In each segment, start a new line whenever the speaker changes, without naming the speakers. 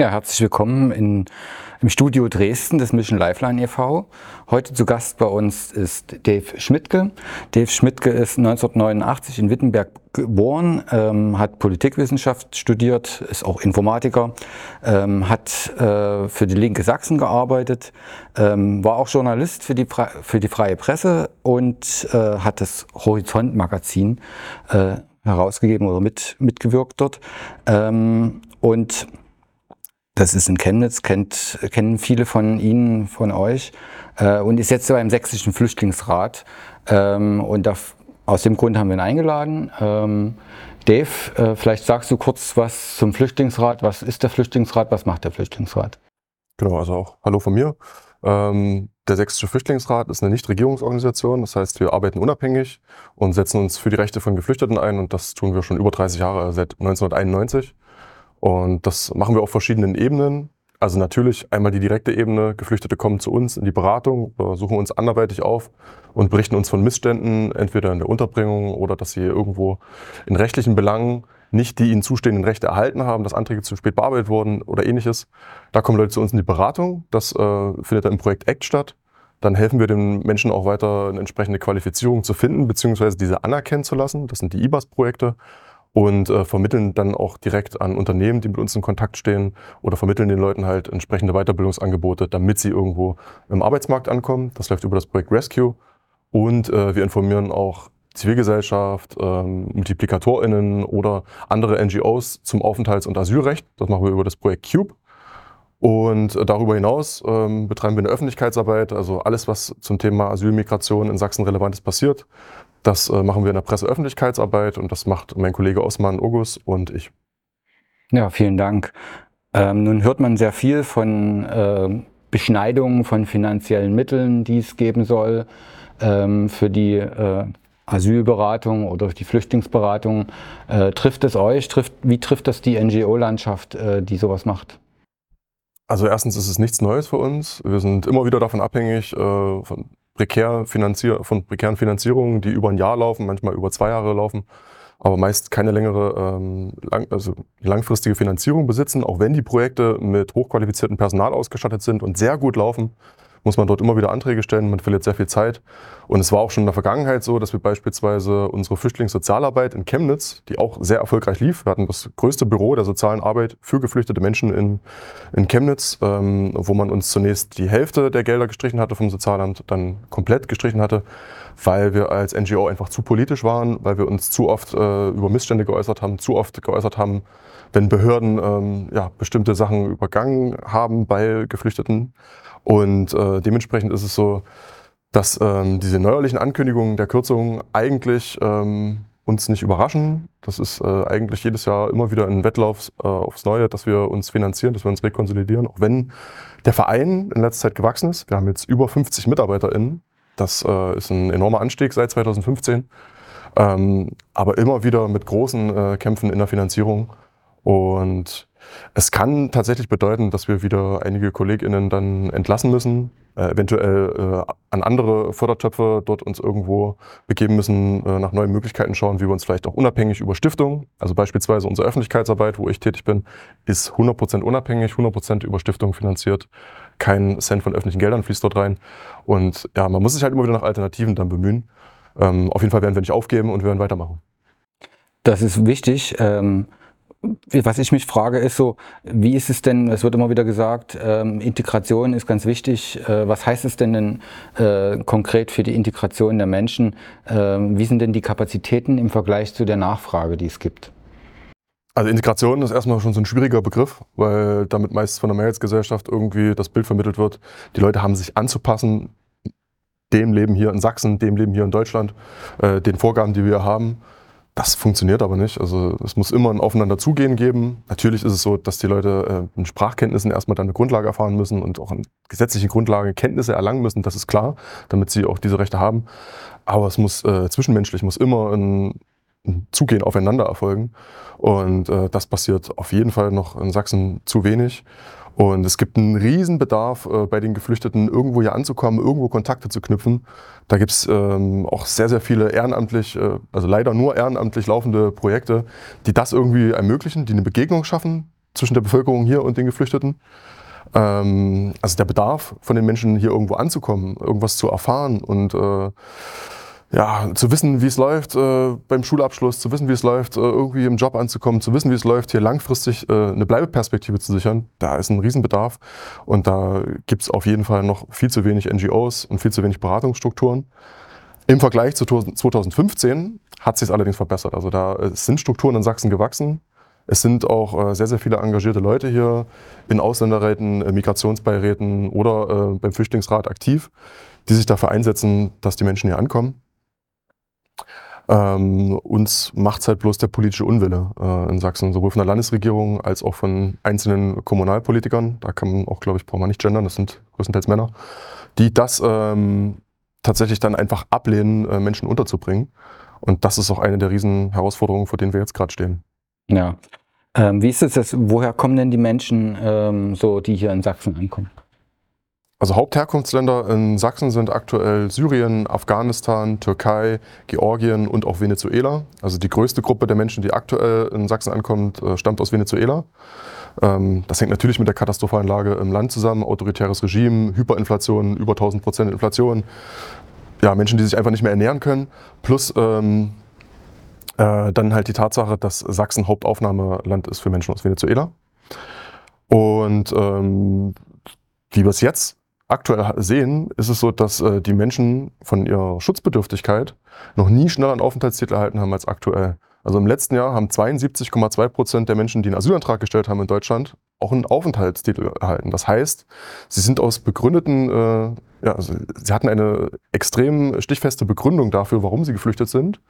Ja, herzlich willkommen in, im Studio Dresden des Mission Lifeline e.V. Heute zu Gast bei uns ist Dave Schmidtke. Dave Schmidtke ist 1989 in Wittenberg geboren, ähm, hat Politikwissenschaft studiert, ist auch Informatiker, ähm, hat äh, für die Linke Sachsen gearbeitet, ähm, war auch Journalist für die, für die Freie Presse und äh, hat das Horizont-Magazin äh, herausgegeben oder mit, mitgewirkt dort. Ähm, und das ist in Chemnitz, kennt, kennen viele von Ihnen, von euch äh, und ist jetzt beim Sächsischen Flüchtlingsrat. Ähm, und da, aus dem Grund haben wir ihn eingeladen. Ähm, Dave, äh, vielleicht sagst du kurz was zum Flüchtlingsrat. Was ist der Flüchtlingsrat? Was macht der Flüchtlingsrat?
Genau, also auch Hallo von mir. Ähm, der Sächsische Flüchtlingsrat ist eine Nichtregierungsorganisation, das heißt, wir arbeiten unabhängig und setzen uns für die Rechte von Geflüchteten ein und das tun wir schon über 30 Jahre, seit 1991. Und das machen wir auf verschiedenen Ebenen. Also natürlich einmal die direkte Ebene, Geflüchtete kommen zu uns in die Beratung, suchen uns anderweitig auf und berichten uns von Missständen, entweder in der Unterbringung oder dass sie irgendwo in rechtlichen Belangen nicht die ihnen zustehenden Rechte erhalten haben, dass Anträge zu spät bearbeitet wurden oder ähnliches. Da kommen Leute zu uns in die Beratung. Das äh, findet dann im Projekt ACT statt. Dann helfen wir den Menschen auch weiter, eine entsprechende Qualifizierung zu finden, beziehungsweise diese anerkennen zu lassen. Das sind die IBAS-Projekte und äh, vermitteln dann auch direkt an Unternehmen, die mit uns in Kontakt stehen oder vermitteln den Leuten halt entsprechende Weiterbildungsangebote, damit sie irgendwo im Arbeitsmarkt ankommen. Das läuft über das Projekt Rescue und äh, wir informieren auch Zivilgesellschaft, ähm, MultiplikatorInnen oder andere NGOs zum Aufenthalts- und Asylrecht. Das machen wir über das Projekt Cube. Und äh, darüber hinaus ähm, betreiben wir eine Öffentlichkeitsarbeit, also alles, was zum Thema Asylmigration in Sachsen relevantes passiert, das äh, machen wir in der Presseöffentlichkeitsarbeit und das macht mein Kollege Osman Ogus und ich.
Ja, vielen Dank. Ähm, nun hört man sehr viel von äh, Beschneidungen von finanziellen Mitteln, die es geben soll ähm, für die äh, Asylberatung oder die Flüchtlingsberatung. Äh, trifft es euch? Trifft, wie trifft das die NGO-Landschaft, äh, die sowas macht?
Also erstens ist es nichts Neues für uns. Wir sind immer wieder davon abhängig, äh, von prekär finanzier von prekären Finanzierungen, die über ein Jahr laufen, manchmal über zwei Jahre laufen, aber meist keine längere ähm, lang, also langfristige Finanzierung besitzen, auch wenn die Projekte mit hochqualifiziertem Personal ausgestattet sind und sehr gut laufen muss man dort immer wieder Anträge stellen, man verliert sehr viel Zeit. Und es war auch schon in der Vergangenheit so, dass wir beispielsweise unsere Flüchtlingssozialarbeit in Chemnitz, die auch sehr erfolgreich lief, wir hatten das größte Büro der sozialen Arbeit für geflüchtete Menschen in, in Chemnitz, ähm, wo man uns zunächst die Hälfte der Gelder gestrichen hatte vom Sozialamt, dann komplett gestrichen hatte, weil wir als NGO einfach zu politisch waren, weil wir uns zu oft äh, über Missstände geäußert haben, zu oft geäußert haben, wenn Behörden ähm, ja, bestimmte Sachen übergangen haben bei Geflüchteten. Und äh, dementsprechend ist es so, dass ähm, diese neuerlichen Ankündigungen der Kürzungen eigentlich ähm, uns nicht überraschen. Das ist äh, eigentlich jedes Jahr immer wieder ein Wettlauf äh, aufs Neue, dass wir uns finanzieren, dass wir uns rekonsolidieren, auch wenn der Verein in letzter Zeit gewachsen ist. Wir haben jetzt über 50 MitarbeiterInnen. Das äh, ist ein enormer Anstieg seit 2015. Ähm, aber immer wieder mit großen äh, Kämpfen in der Finanzierung. Und es kann tatsächlich bedeuten, dass wir wieder einige KollegInnen dann entlassen müssen, äh, eventuell äh, an andere Fördertöpfe dort uns irgendwo begeben müssen, äh, nach neuen Möglichkeiten schauen, wie wir uns vielleicht auch unabhängig über Stiftungen, also beispielsweise unsere Öffentlichkeitsarbeit, wo ich tätig bin, ist 100% unabhängig, 100% über Stiftungen finanziert. Kein Cent von öffentlichen Geldern fließt dort rein. Und ja, man muss sich halt immer wieder nach Alternativen dann bemühen. Ähm, auf jeden Fall werden wir nicht aufgeben und wir werden weitermachen.
Das ist wichtig. Ähm was ich mich frage, ist so, wie ist es denn, es wird immer wieder gesagt, ähm, Integration ist ganz wichtig. Äh, was heißt es denn, denn äh, konkret für die Integration der Menschen? Äh, wie sind denn die Kapazitäten im Vergleich zu der Nachfrage, die es gibt?
Also Integration ist erstmal schon so ein schwieriger Begriff, weil damit meist von der Mehrheitsgesellschaft irgendwie das Bild vermittelt wird, die Leute haben sich anzupassen, dem Leben hier in Sachsen, dem Leben hier in Deutschland, äh, den Vorgaben, die wir haben. Das funktioniert aber nicht. Also es muss immer ein Aufeinander zugehen geben. Natürlich ist es so, dass die Leute äh, in Sprachkenntnissen erstmal dann eine Grundlage erfahren müssen und auch in gesetzlichen Grundlagen Kenntnisse erlangen müssen. Das ist klar, damit sie auch diese Rechte haben. Aber es muss äh, zwischenmenschlich muss immer ein, ein Zugehen aufeinander erfolgen. Und äh, das passiert auf jeden Fall noch in Sachsen zu wenig. Und es gibt einen Riesenbedarf äh, bei den Geflüchteten, irgendwo hier anzukommen, irgendwo Kontakte zu knüpfen. Da gibt's ähm, auch sehr, sehr viele ehrenamtlich, äh, also leider nur ehrenamtlich laufende Projekte, die das irgendwie ermöglichen, die eine Begegnung schaffen zwischen der Bevölkerung hier und den Geflüchteten. Ähm, also der Bedarf von den Menschen hier irgendwo anzukommen, irgendwas zu erfahren und äh, ja, zu wissen, wie es läuft äh, beim Schulabschluss, zu wissen, wie es läuft, äh, irgendwie im Job anzukommen, zu wissen, wie es läuft, hier langfristig äh, eine Bleibeperspektive zu sichern, da ist ein Riesenbedarf. Und da gibt es auf jeden Fall noch viel zu wenig NGOs und viel zu wenig Beratungsstrukturen. Im Vergleich zu 2015 hat sich allerdings verbessert. Also da äh, sind Strukturen in Sachsen gewachsen. Es sind auch äh, sehr, sehr viele engagierte Leute hier in Ausländerräten, äh, Migrationsbeiräten oder beim Flüchtlingsrat aktiv, die sich dafür einsetzen, dass die Menschen hier ankommen. Ähm, uns macht es halt bloß der politische Unwille äh, in Sachsen, sowohl von der Landesregierung als auch von einzelnen Kommunalpolitikern. Da kann man auch, glaube ich, braucht man nicht gendern, das sind größtenteils Männer, die das ähm, tatsächlich dann einfach ablehnen, äh, Menschen unterzubringen. Und das ist auch eine der riesen Herausforderungen, vor denen wir jetzt gerade stehen.
Ja. Ähm, wie ist es? Woher kommen denn die Menschen, ähm, so, die hier in Sachsen ankommen?
Also Hauptherkunftsländer in Sachsen sind aktuell Syrien, Afghanistan, Türkei, Georgien und auch Venezuela. Also die größte Gruppe der Menschen, die aktuell in Sachsen ankommt, äh, stammt aus Venezuela. Ähm, das hängt natürlich mit der katastrophalen Lage im Land zusammen. Autoritäres Regime, Hyperinflation, über 1000 Prozent Inflation. Ja, Menschen, die sich einfach nicht mehr ernähren können. Plus ähm, äh, dann halt die Tatsache, dass Sachsen Hauptaufnahmeland ist für Menschen aus Venezuela. Und ähm, wie wir es jetzt aktuell sehen, ist es so, dass äh, die Menschen von ihrer Schutzbedürftigkeit noch nie schneller einen Aufenthaltstitel erhalten haben als aktuell. Also im letzten Jahr haben 72,2 Prozent der Menschen, die einen Asylantrag gestellt haben in Deutschland, auch einen Aufenthaltstitel erhalten. Das heißt, sie sind aus begründeten, äh, ja, also sie hatten eine extrem stichfeste Begründung dafür, warum sie geflüchtet sind.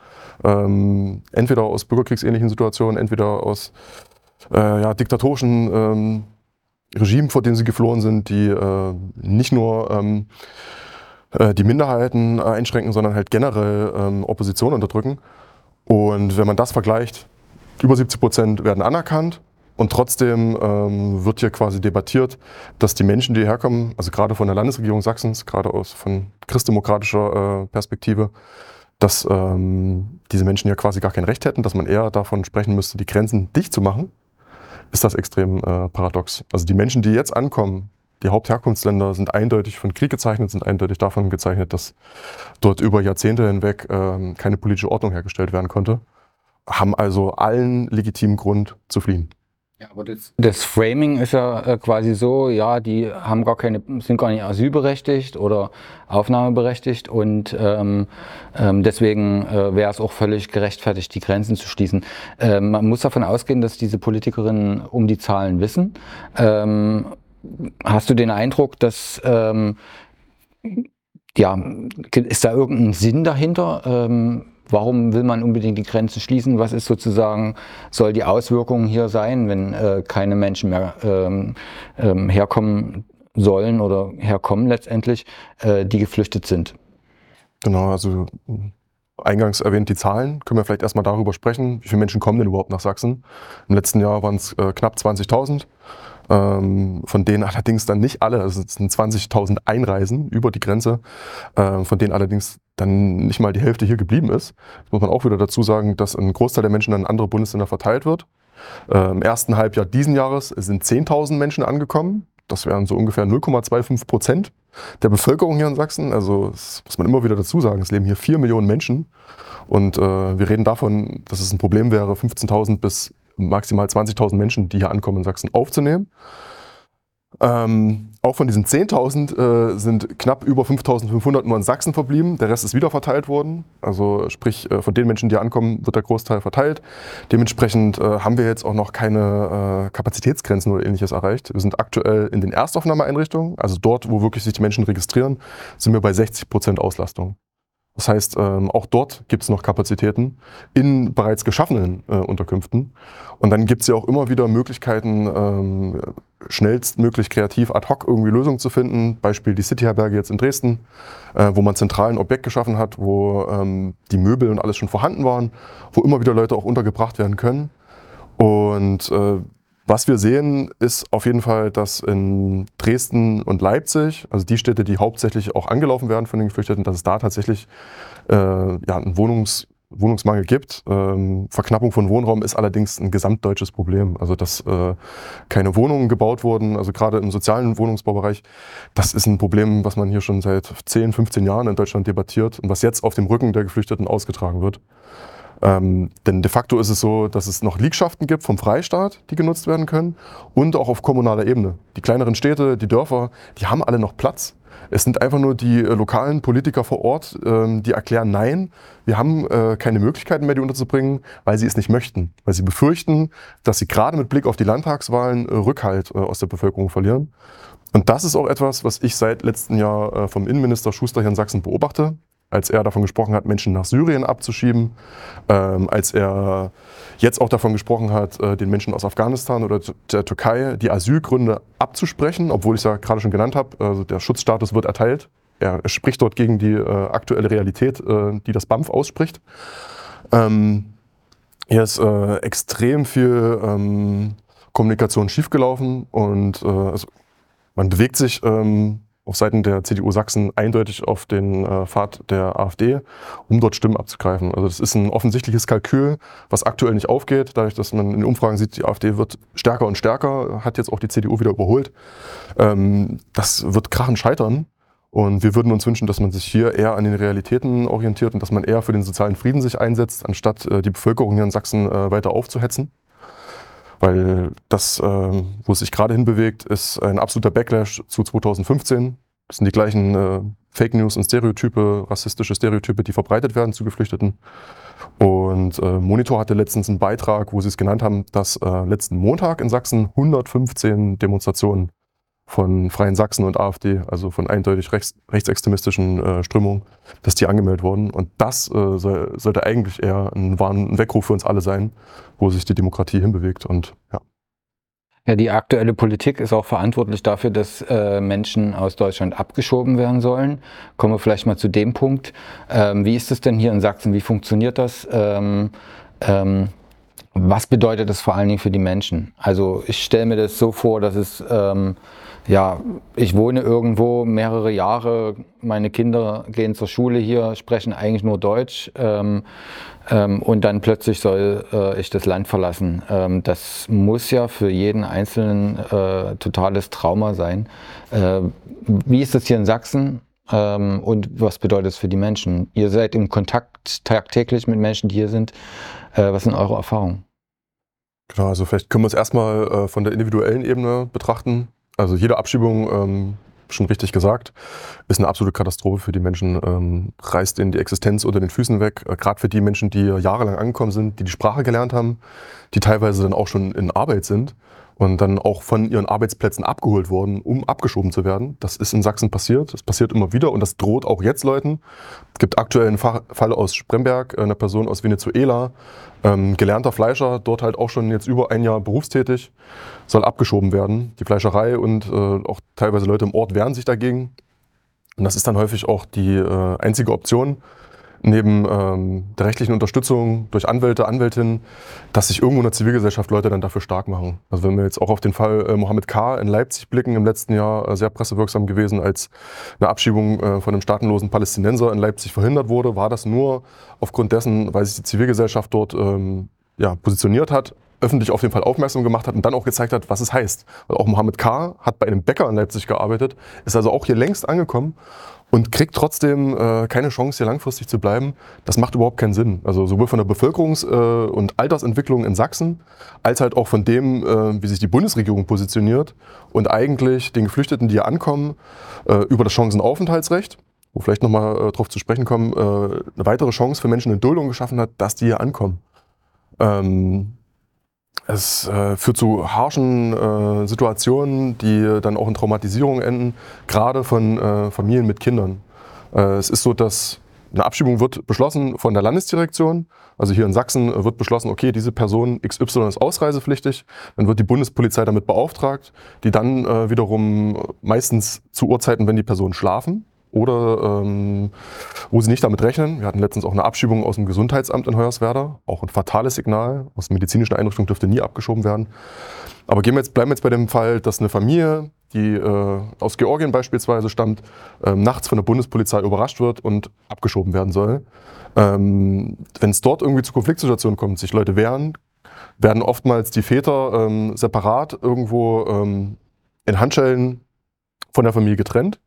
Ähm, entweder aus bürgerkriegsähnlichen Situationen, entweder aus äh, ja, diktatorischen ähm, Regime, vor dem sie geflohen sind, die äh, nicht nur ähm, äh, die Minderheiten äh, einschränken, sondern halt generell ähm, Opposition unterdrücken. Und wenn man das vergleicht, über 70 Prozent werden anerkannt und trotzdem ähm, wird hier quasi debattiert, dass die Menschen, die hierher kommen, also gerade von der Landesregierung Sachsens, gerade aus von christdemokratischer äh, Perspektive, dass ähm, diese Menschen ja quasi gar kein Recht hätten, dass man eher davon sprechen müsste, die Grenzen dicht zu machen ist das extrem äh, paradox. Also die Menschen, die jetzt ankommen, die Hauptherkunftsländer sind eindeutig von Krieg gezeichnet, sind eindeutig davon gezeichnet, dass dort über Jahrzehnte hinweg äh, keine politische Ordnung hergestellt werden konnte, haben also allen legitimen Grund zu fliehen.
Ja, aber das, das, Framing ist ja äh, quasi so, ja, die haben gar keine, sind gar nicht asylberechtigt oder aufnahmeberechtigt und ähm, ähm, deswegen äh, wäre es auch völlig gerechtfertigt, die Grenzen zu schließen. Ähm, man muss davon ausgehen, dass diese Politikerinnen um die Zahlen wissen. Ähm, hast du den Eindruck, dass ähm, ja, ist da irgendein Sinn dahinter? Warum will man unbedingt die Grenzen schließen? Was ist sozusagen, soll die Auswirkung hier sein, wenn äh, keine Menschen mehr ähm, ähm, herkommen sollen oder herkommen letztendlich, äh, die geflüchtet sind?
Genau, also eingangs erwähnt die Zahlen. Können wir vielleicht erstmal darüber sprechen, wie viele Menschen kommen denn überhaupt nach Sachsen? Im letzten Jahr waren es äh, knapp 20.000. Ähm, von denen allerdings dann nicht alle, also es sind 20.000 Einreisen über die Grenze, äh, von denen allerdings dann nicht mal die Hälfte hier geblieben ist. Das muss man auch wieder dazu sagen, dass ein Großteil der Menschen an andere Bundesländer verteilt wird. Äh, Im ersten Halbjahr diesen Jahres sind 10.000 Menschen angekommen. Das wären so ungefähr 0,25 Prozent der Bevölkerung hier in Sachsen. Also das muss man immer wieder dazu sagen, es leben hier 4 Millionen Menschen. Und äh, wir reden davon, dass es ein Problem wäre, 15.000 bis maximal 20.000 Menschen, die hier ankommen in Sachsen, aufzunehmen. Ähm, auch von diesen 10.000 äh, sind knapp über 5.500 nur in Sachsen verblieben. Der Rest ist wieder verteilt worden. Also sprich, äh, von den Menschen, die ankommen, wird der Großteil verteilt. Dementsprechend äh, haben wir jetzt auch noch keine äh, Kapazitätsgrenzen oder ähnliches erreicht. Wir sind aktuell in den Erstaufnahmeeinrichtungen, also dort, wo wirklich sich die Menschen registrieren, sind wir bei 60 Prozent Auslastung. Das heißt, ähm, auch dort gibt es noch Kapazitäten in bereits geschaffenen äh, Unterkünften. Und dann gibt es ja auch immer wieder Möglichkeiten, ähm, schnellstmöglich kreativ ad hoc irgendwie Lösungen zu finden. Beispiel die City-Herberge jetzt in Dresden, äh, wo man zentral ein Objekt geschaffen hat, wo ähm, die Möbel und alles schon vorhanden waren, wo immer wieder Leute auch untergebracht werden können. Und äh, was wir sehen, ist auf jeden Fall, dass in Dresden und Leipzig, also die Städte, die hauptsächlich auch angelaufen werden von den Geflüchteten, dass es da tatsächlich äh, ja, einen Wohnungs Wohnungsmangel gibt. Ähm, Verknappung von Wohnraum ist allerdings ein gesamtdeutsches Problem. Also dass äh, keine Wohnungen gebaut wurden, also gerade im sozialen Wohnungsbaubereich, das ist ein Problem, was man hier schon seit 10, 15 Jahren in Deutschland debattiert und was jetzt auf dem Rücken der Geflüchteten ausgetragen wird. Ähm, denn de facto ist es so, dass es noch Liegschaften gibt vom Freistaat, die genutzt werden können und auch auf kommunaler Ebene. Die kleineren Städte, die Dörfer, die haben alle noch Platz. Es sind einfach nur die äh, lokalen Politiker vor Ort, ähm, die erklären, nein, wir haben äh, keine Möglichkeiten mehr, die unterzubringen, weil sie es nicht möchten. Weil sie befürchten, dass sie gerade mit Blick auf die Landtagswahlen äh, Rückhalt äh, aus der Bevölkerung verlieren. Und das ist auch etwas, was ich seit letztem Jahr äh, vom Innenminister Schuster hier in Sachsen beobachte als er davon gesprochen hat, Menschen nach Syrien abzuschieben, ähm, als er jetzt auch davon gesprochen hat, äh, den Menschen aus Afghanistan oder der Türkei die Asylgründe abzusprechen, obwohl ich es ja gerade schon genannt habe, also der Schutzstatus wird erteilt. Er spricht dort gegen die äh, aktuelle Realität, äh, die das BAMF ausspricht. Ähm, hier ist äh, extrem viel ähm, Kommunikation schiefgelaufen und also man bewegt sich ähm, auf Seiten der CDU Sachsen eindeutig auf den äh, Pfad der AfD, um dort Stimmen abzugreifen. Also das ist ein offensichtliches Kalkül, was aktuell nicht aufgeht, dadurch, dass man in den Umfragen sieht, die AfD wird stärker und stärker, hat jetzt auch die CDU wieder überholt. Ähm, das wird krachen scheitern. Und wir würden uns wünschen, dass man sich hier eher an den Realitäten orientiert und dass man eher für den sozialen Frieden sich einsetzt, anstatt äh, die Bevölkerung hier in Sachsen äh, weiter aufzuhetzen. Weil das, äh, wo es sich gerade hinbewegt, ist ein absoluter Backlash zu 2015. Das sind die gleichen äh, Fake News und Stereotype, rassistische Stereotype, die verbreitet werden zu Geflüchteten. Und äh, Monitor hatte letztens einen Beitrag, wo sie es genannt haben, dass äh, letzten Montag in Sachsen 115 Demonstrationen von Freien Sachsen und AfD, also von eindeutig rechts, rechtsextremistischen äh, Strömungen, dass die angemeldet wurden. Und das äh, soll, sollte eigentlich eher ein, ein Weckruf für uns alle sein, wo sich die Demokratie hinbewegt. Und ja.
Ja, die aktuelle Politik ist auch verantwortlich dafür, dass äh, Menschen aus Deutschland abgeschoben werden sollen. Kommen wir vielleicht mal zu dem Punkt. Ähm, wie ist es denn hier in Sachsen? Wie funktioniert das? Ähm, ähm, was bedeutet das vor allen Dingen für die Menschen? Also ich stelle mir das so vor, dass es ähm, ja, ich wohne irgendwo mehrere Jahre, meine Kinder gehen zur Schule hier, sprechen eigentlich nur Deutsch ähm, ähm, und dann plötzlich soll äh, ich das Land verlassen. Ähm, das muss ja für jeden Einzelnen äh, totales Trauma sein. Äh, wie ist das hier in Sachsen? Ähm, und was bedeutet es für die Menschen? Ihr seid im Kontakt tagtäglich mit Menschen, die hier sind. Äh, was sind eure Erfahrungen?
Genau, also vielleicht können wir es erstmal äh, von der individuellen Ebene betrachten. Also jede Abschiebung, ähm, schon richtig gesagt, ist eine absolute Katastrophe für die Menschen, ähm, reißt ihnen die Existenz unter den Füßen weg. Äh, Gerade für die Menschen, die jahrelang angekommen sind, die die Sprache gelernt haben, die teilweise dann auch schon in Arbeit sind und dann auch von ihren Arbeitsplätzen abgeholt wurden, um abgeschoben zu werden. Das ist in Sachsen passiert. Das passiert immer wieder und das droht auch jetzt Leuten. Es gibt aktuell einen Fall aus Spremberg, eine Person aus Venezuela, ähm, gelernter Fleischer, dort halt auch schon jetzt über ein Jahr berufstätig, soll abgeschoben werden. Die Fleischerei und äh, auch teilweise Leute im Ort wehren sich dagegen. Und das ist dann häufig auch die äh, einzige Option, neben ähm, der rechtlichen Unterstützung durch Anwälte, Anwältinnen, dass sich irgendwo in der Zivilgesellschaft Leute dann dafür stark machen. Also wenn wir jetzt auch auf den Fall äh, Mohammed K. in Leipzig blicken, im letzten Jahr äh, sehr pressewirksam gewesen, als eine Abschiebung äh, von einem staatenlosen Palästinenser in Leipzig verhindert wurde, war das nur aufgrund dessen, weil sich die Zivilgesellschaft dort ähm, ja, positioniert hat, öffentlich auf den Fall aufmerksam gemacht hat und dann auch gezeigt hat, was es heißt. Weil auch Mohammed K. hat bei einem Bäcker in Leipzig gearbeitet, ist also auch hier längst angekommen und kriegt trotzdem äh, keine Chance, hier langfristig zu bleiben. Das macht überhaupt keinen Sinn. Also sowohl von der Bevölkerungs- äh, und Altersentwicklung in Sachsen, als halt auch von dem, äh, wie sich die Bundesregierung positioniert und eigentlich den Geflüchteten, die hier ankommen, äh, über das Chancenaufenthaltsrecht, wo vielleicht nochmal äh, darauf zu sprechen kommen, äh, eine weitere Chance für Menschen in Duldung geschaffen hat, dass die hier ankommen. Ähm, es äh, führt zu harschen äh, Situationen, die dann auch in Traumatisierung enden, gerade von äh, Familien mit Kindern. Äh, es ist so, dass eine Abschiebung wird beschlossen von der Landesdirektion. Also hier in Sachsen wird beschlossen, okay, diese Person XY ist ausreisepflichtig. Dann wird die Bundespolizei damit beauftragt, die dann äh, wiederum meistens zu Uhrzeiten, wenn die Personen schlafen, oder ähm, wo sie nicht damit rechnen. Wir hatten letztens auch eine Abschiebung aus dem Gesundheitsamt in Hoyerswerda, auch ein fatales Signal. Aus medizinischen Einrichtungen dürfte nie abgeschoben werden. Aber gehen wir jetzt, bleiben wir jetzt bei dem Fall, dass eine Familie die äh, aus Georgien beispielsweise stammt, ähm, nachts von der Bundespolizei überrascht wird und abgeschoben werden soll. Ähm, Wenn es dort irgendwie zu Konfliktsituationen kommt, sich Leute wehren, werden oftmals die Väter ähm, separat irgendwo ähm, in Handschellen von der Familie getrennt.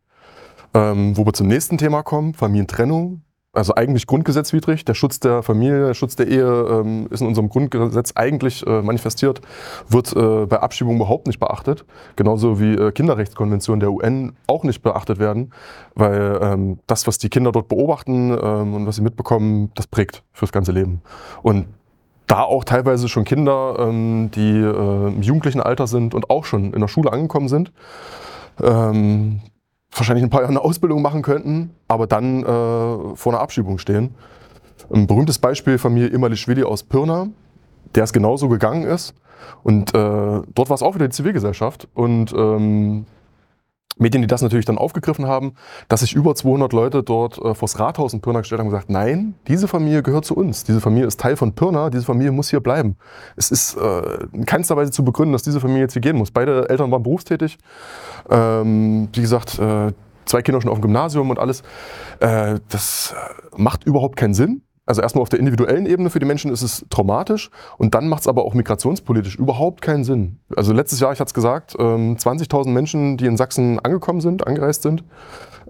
Ähm, wo wir zum nächsten Thema kommen, Familientrennung also eigentlich grundgesetzwidrig. Der Schutz der Familie, der Schutz der Ehe ähm, ist in unserem Grundgesetz eigentlich äh, manifestiert, wird äh, bei Abschiebung überhaupt nicht beachtet. Genauso wie äh, Kinderrechtskonventionen der UN auch nicht beachtet werden, weil ähm, das, was die Kinder dort beobachten ähm, und was sie mitbekommen, das prägt fürs ganze Leben. Und da auch teilweise schon Kinder, ähm, die äh, im jugendlichen Alter sind und auch schon in der Schule angekommen sind, ähm, wahrscheinlich ein paar Jahre eine Ausbildung machen könnten, aber dann äh, vor einer Abschiebung stehen. Ein berühmtes Beispiel Familie Imalischwili aus Pirna, der es genauso gegangen ist. Und äh, dort war es auch wieder die Zivilgesellschaft. Und ähm, Medien, die das natürlich dann aufgegriffen haben, dass sich über 200 Leute dort äh, vors Rathaus in Pirna gestellt haben und gesagt, nein, diese Familie gehört zu uns. Diese Familie ist Teil von Pirna, diese Familie muss hier bleiben. Es ist äh, in keinster Weise zu begründen, dass diese Familie jetzt hier gehen muss. Beide Eltern waren berufstätig. Ähm, wie gesagt, äh, zwei Kinder schon auf dem Gymnasium und alles. Äh, das macht überhaupt keinen Sinn. Also erstmal auf der individuellen Ebene für die Menschen ist es traumatisch und dann macht es aber auch migrationspolitisch überhaupt keinen Sinn. Also letztes Jahr, ich hatte es gesagt, 20.000 ähm, Menschen, die in Sachsen angekommen sind, angereist sind,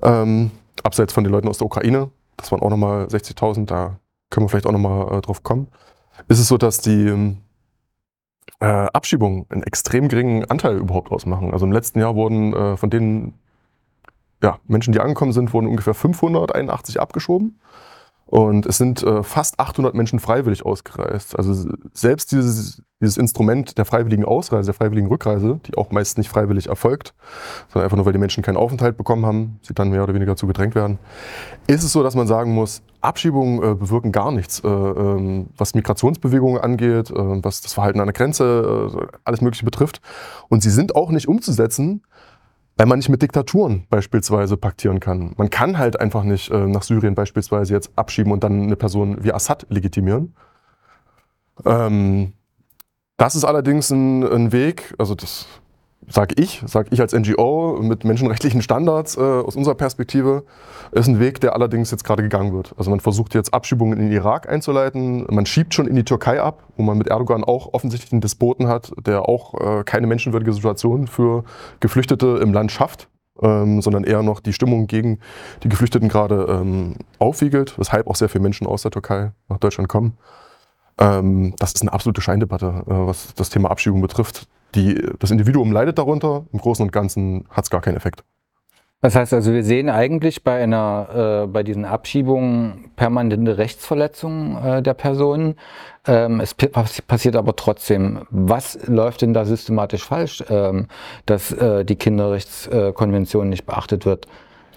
ähm, abseits von den Leuten aus der Ukraine, das waren auch nochmal 60.000, da können wir vielleicht auch nochmal äh, drauf kommen, ist es so, dass die äh, Abschiebungen einen extrem geringen Anteil überhaupt ausmachen. Also im letzten Jahr wurden äh, von den ja, Menschen, die angekommen sind, wurden ungefähr 581 abgeschoben. Und es sind äh, fast 800 Menschen freiwillig ausgereist. Also selbst dieses, dieses Instrument der freiwilligen Ausreise, der freiwilligen Rückreise, die auch meist nicht freiwillig erfolgt, sondern einfach nur, weil die Menschen keinen Aufenthalt bekommen haben, sie dann mehr oder weniger zu gedrängt werden, ist es so, dass man sagen muss, Abschiebungen äh, bewirken gar nichts, äh, ähm, was Migrationsbewegungen angeht, äh, was das Verhalten an der Grenze, äh, alles Mögliche betrifft. Und sie sind auch nicht umzusetzen, weil man nicht mit Diktaturen beispielsweise paktieren kann. Man kann halt einfach nicht äh, nach Syrien beispielsweise jetzt abschieben und dann eine Person wie Assad legitimieren. Ähm, das ist allerdings ein, ein Weg, also das sage ich, sage ich als NGO mit menschenrechtlichen Standards äh, aus unserer Perspektive, ist ein Weg, der allerdings jetzt gerade gegangen wird. Also man versucht jetzt Abschiebungen in den Irak einzuleiten, man schiebt schon in die Türkei ab, wo man mit Erdogan auch offensichtlich einen Despoten hat, der auch äh, keine menschenwürdige Situation für Geflüchtete im Land schafft. Ähm, sondern eher noch die Stimmung gegen die Geflüchteten gerade ähm, aufwiegelt, weshalb auch sehr viele Menschen aus der Türkei nach Deutschland kommen. Ähm, das ist eine absolute Scheindebatte, äh, was das Thema Abschiebung betrifft. Die, das Individuum leidet darunter, im Großen und Ganzen hat es gar keinen Effekt.
Das heißt also, wir sehen eigentlich bei einer, äh, bei diesen Abschiebungen permanente Rechtsverletzungen äh, der Personen. Ähm, es passiert aber trotzdem. Was läuft denn da systematisch falsch, ähm, dass äh, die Kinderrechtskonvention nicht beachtet wird,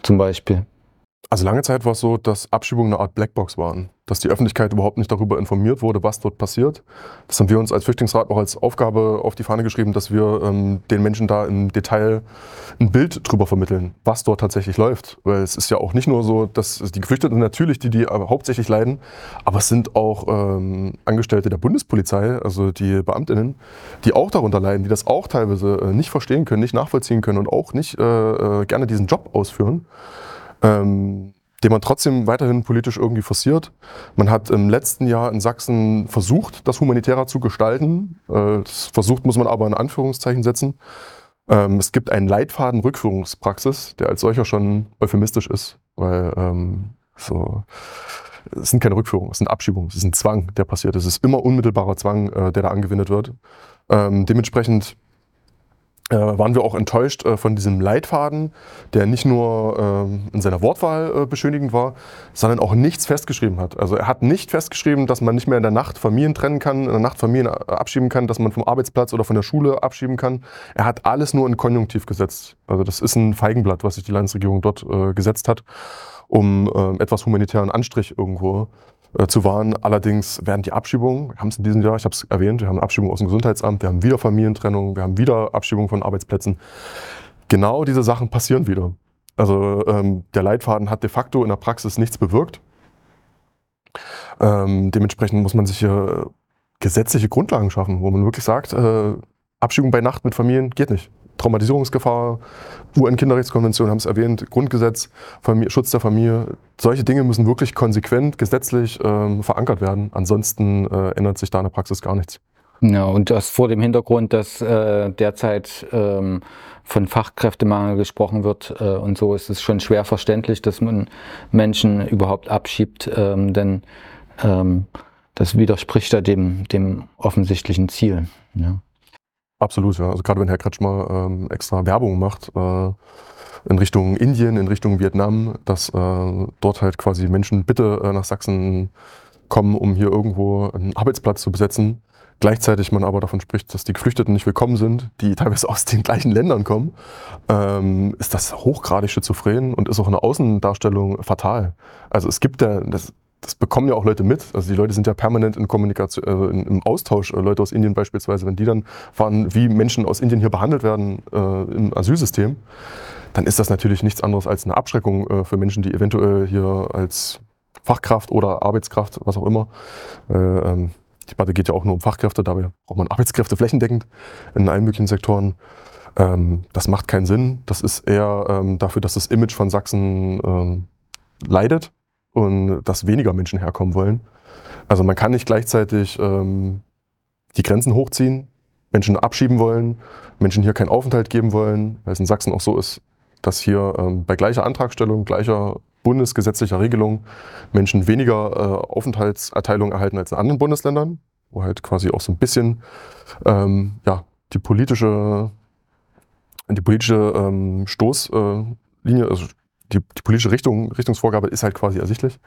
zum Beispiel?
Also lange Zeit war es so, dass Abschiebungen eine Art Blackbox waren, dass die Öffentlichkeit überhaupt nicht darüber informiert wurde, was dort passiert. Das haben wir uns als Flüchtlingsrat auch als Aufgabe auf die Fahne geschrieben, dass wir ähm, den Menschen da im Detail ein Bild drüber vermitteln, was dort tatsächlich läuft. Weil es ist ja auch nicht nur so, dass die Geflüchteten natürlich, die die hauptsächlich leiden, aber es sind auch ähm, Angestellte der Bundespolizei, also die Beamtinnen, die auch darunter leiden, die das auch teilweise äh, nicht verstehen können, nicht nachvollziehen können und auch nicht äh, äh gerne diesen Job ausführen ähm, den man trotzdem weiterhin politisch irgendwie forciert. Man hat im letzten Jahr in Sachsen versucht, das humanitärer zu gestalten. Äh, versucht muss man aber in Anführungszeichen setzen. Ähm, es gibt einen Leitfaden Rückführungspraxis, der als solcher schon euphemistisch ist, weil ähm, so es sind keine Rückführungen, es sind Abschiebungen, es ist ein Zwang, der passiert. Es ist immer unmittelbarer Zwang, äh, der da angewendet wird. Ähm, dementsprechend waren wir auch enttäuscht äh, von diesem Leitfaden, der nicht nur ähm, in seiner Wortwahl äh, beschönigend war, sondern auch nichts festgeschrieben hat. Also er hat nicht festgeschrieben, dass man nicht mehr in der Nacht Familien trennen kann, in der Nacht Familien abschieben kann, dass man vom Arbeitsplatz oder von der Schule abschieben kann. Er hat alles nur in Konjunktiv gesetzt. Also das ist ein Feigenblatt, was sich die Landesregierung dort gesetzt hat, um ähm, etwas humanitären Anstrich irgendwo äh, zu wahren. Allerdings werden die Abschiebungen, wir haben es in diesem Jahr, ich habe es erwähnt, wir haben Abschiebungen aus dem Gesundheitsamt, wir haben wieder Familientrennung, wir haben wieder Abschiebungen von Arbeitsplätzen. Genau diese Sachen passieren wieder. Also ähm, der Leitfaden hat de facto in der Praxis nichts bewirkt. Ähm, dementsprechend muss man sich hier gesetzliche Grundlagen schaffen, wo man wirklich sagt, äh, Abschiebung bei Nacht mit Familien geht nicht. Traumatisierungsgefahr, UN-Kinderrechtskonvention haben es erwähnt, Grundgesetz, Familie, Schutz der Familie. Solche Dinge müssen wirklich konsequent gesetzlich ähm, verankert werden. Ansonsten äh, ändert sich da in der Praxis gar nichts.
Ja, und das vor dem Hintergrund, dass äh, derzeit ähm, von Fachkräftemangel gesprochen wird äh, und so ist es schon schwer verständlich, dass man Menschen überhaupt abschiebt, ähm, denn ähm, das widerspricht ja dem, dem offensichtlichen Ziel. Ja.
Absolut, ja. Also gerade wenn Herr Kretschmer ähm, extra Werbung macht äh, in Richtung Indien, in Richtung Vietnam, dass äh, dort halt quasi Menschen bitte äh, nach Sachsen kommen, um hier irgendwo einen Arbeitsplatz zu besetzen. Gleichzeitig man aber davon spricht, dass die Geflüchteten nicht willkommen sind, die teilweise aus den gleichen Ländern kommen, ähm, ist das hochgradig schizophren und ist auch in der Außendarstellung fatal. Also es gibt ja, das, das bekommen ja auch Leute mit. Also die Leute sind ja permanent in Kommunikation, äh, in, im Austausch. Äh, Leute aus Indien beispielsweise, wenn die dann fahren, wie Menschen aus Indien hier behandelt werden äh, im Asylsystem, dann ist das natürlich nichts anderes als eine Abschreckung äh, für Menschen, die eventuell hier als Fachkraft oder Arbeitskraft, was auch immer. Äh, ähm, die Debatte geht ja auch nur um Fachkräfte, dabei braucht man Arbeitskräfte flächendeckend in allen möglichen Sektoren. Ähm, das macht keinen Sinn. Das ist eher ähm, dafür, dass das Image von Sachsen ähm, leidet und dass weniger Menschen herkommen wollen. Also man kann nicht gleichzeitig ähm, die Grenzen hochziehen, Menschen abschieben wollen, Menschen hier keinen Aufenthalt geben wollen, weil es in Sachsen auch so ist, dass hier ähm, bei gleicher Antragstellung, gleicher bundesgesetzlicher Regelung Menschen weniger äh, Aufenthaltserteilung erhalten als in anderen Bundesländern, wo halt quasi auch so ein bisschen ähm, ja, die politische, die politische ähm, Stoßlinie, also die, die politische Richtung, Richtungsvorgabe ist halt quasi ersichtlich.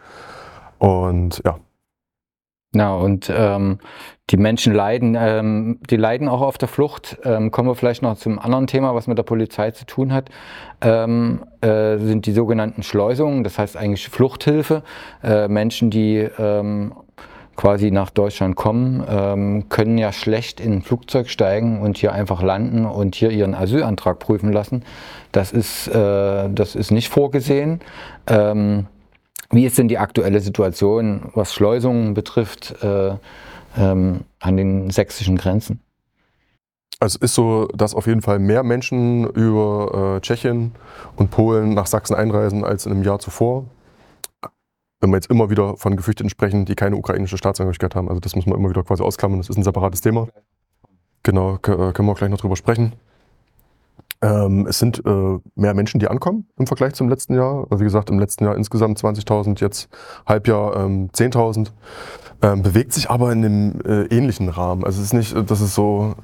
Und ja.
Ja, und ähm, die Menschen leiden, ähm, die leiden auch auf der Flucht. Ähm, kommen wir vielleicht noch zum anderen Thema, was mit der Polizei zu tun hat, ähm, äh, sind die sogenannten Schleusungen, das heißt eigentlich Fluchthilfe. Äh, Menschen, die ähm, quasi nach Deutschland kommen, ähm, können ja schlecht in ein Flugzeug steigen und hier einfach landen und hier ihren Asylantrag prüfen lassen. Das ist, äh, das ist nicht vorgesehen. Ähm, wie ist denn die aktuelle Situation, was Schleusungen betrifft, äh, ähm, an den sächsischen Grenzen?
Also es ist so, dass auf jeden Fall mehr Menschen über äh, Tschechien und Polen nach Sachsen einreisen als in einem Jahr zuvor wenn wir jetzt immer wieder von Geflüchteten sprechen, die keine ukrainische Staatsangehörigkeit haben. Also das muss man immer wieder quasi ausklammern. Das ist ein separates Thema. Genau, äh, können wir auch gleich noch drüber sprechen. Ähm, es sind äh, mehr Menschen, die ankommen im Vergleich zum letzten Jahr. Also wie gesagt, im letzten Jahr insgesamt 20.000, jetzt Halbjahr ähm, 10.000. Ähm, bewegt sich aber in einem äh, ähnlichen Rahmen. Also es ist nicht, dass es so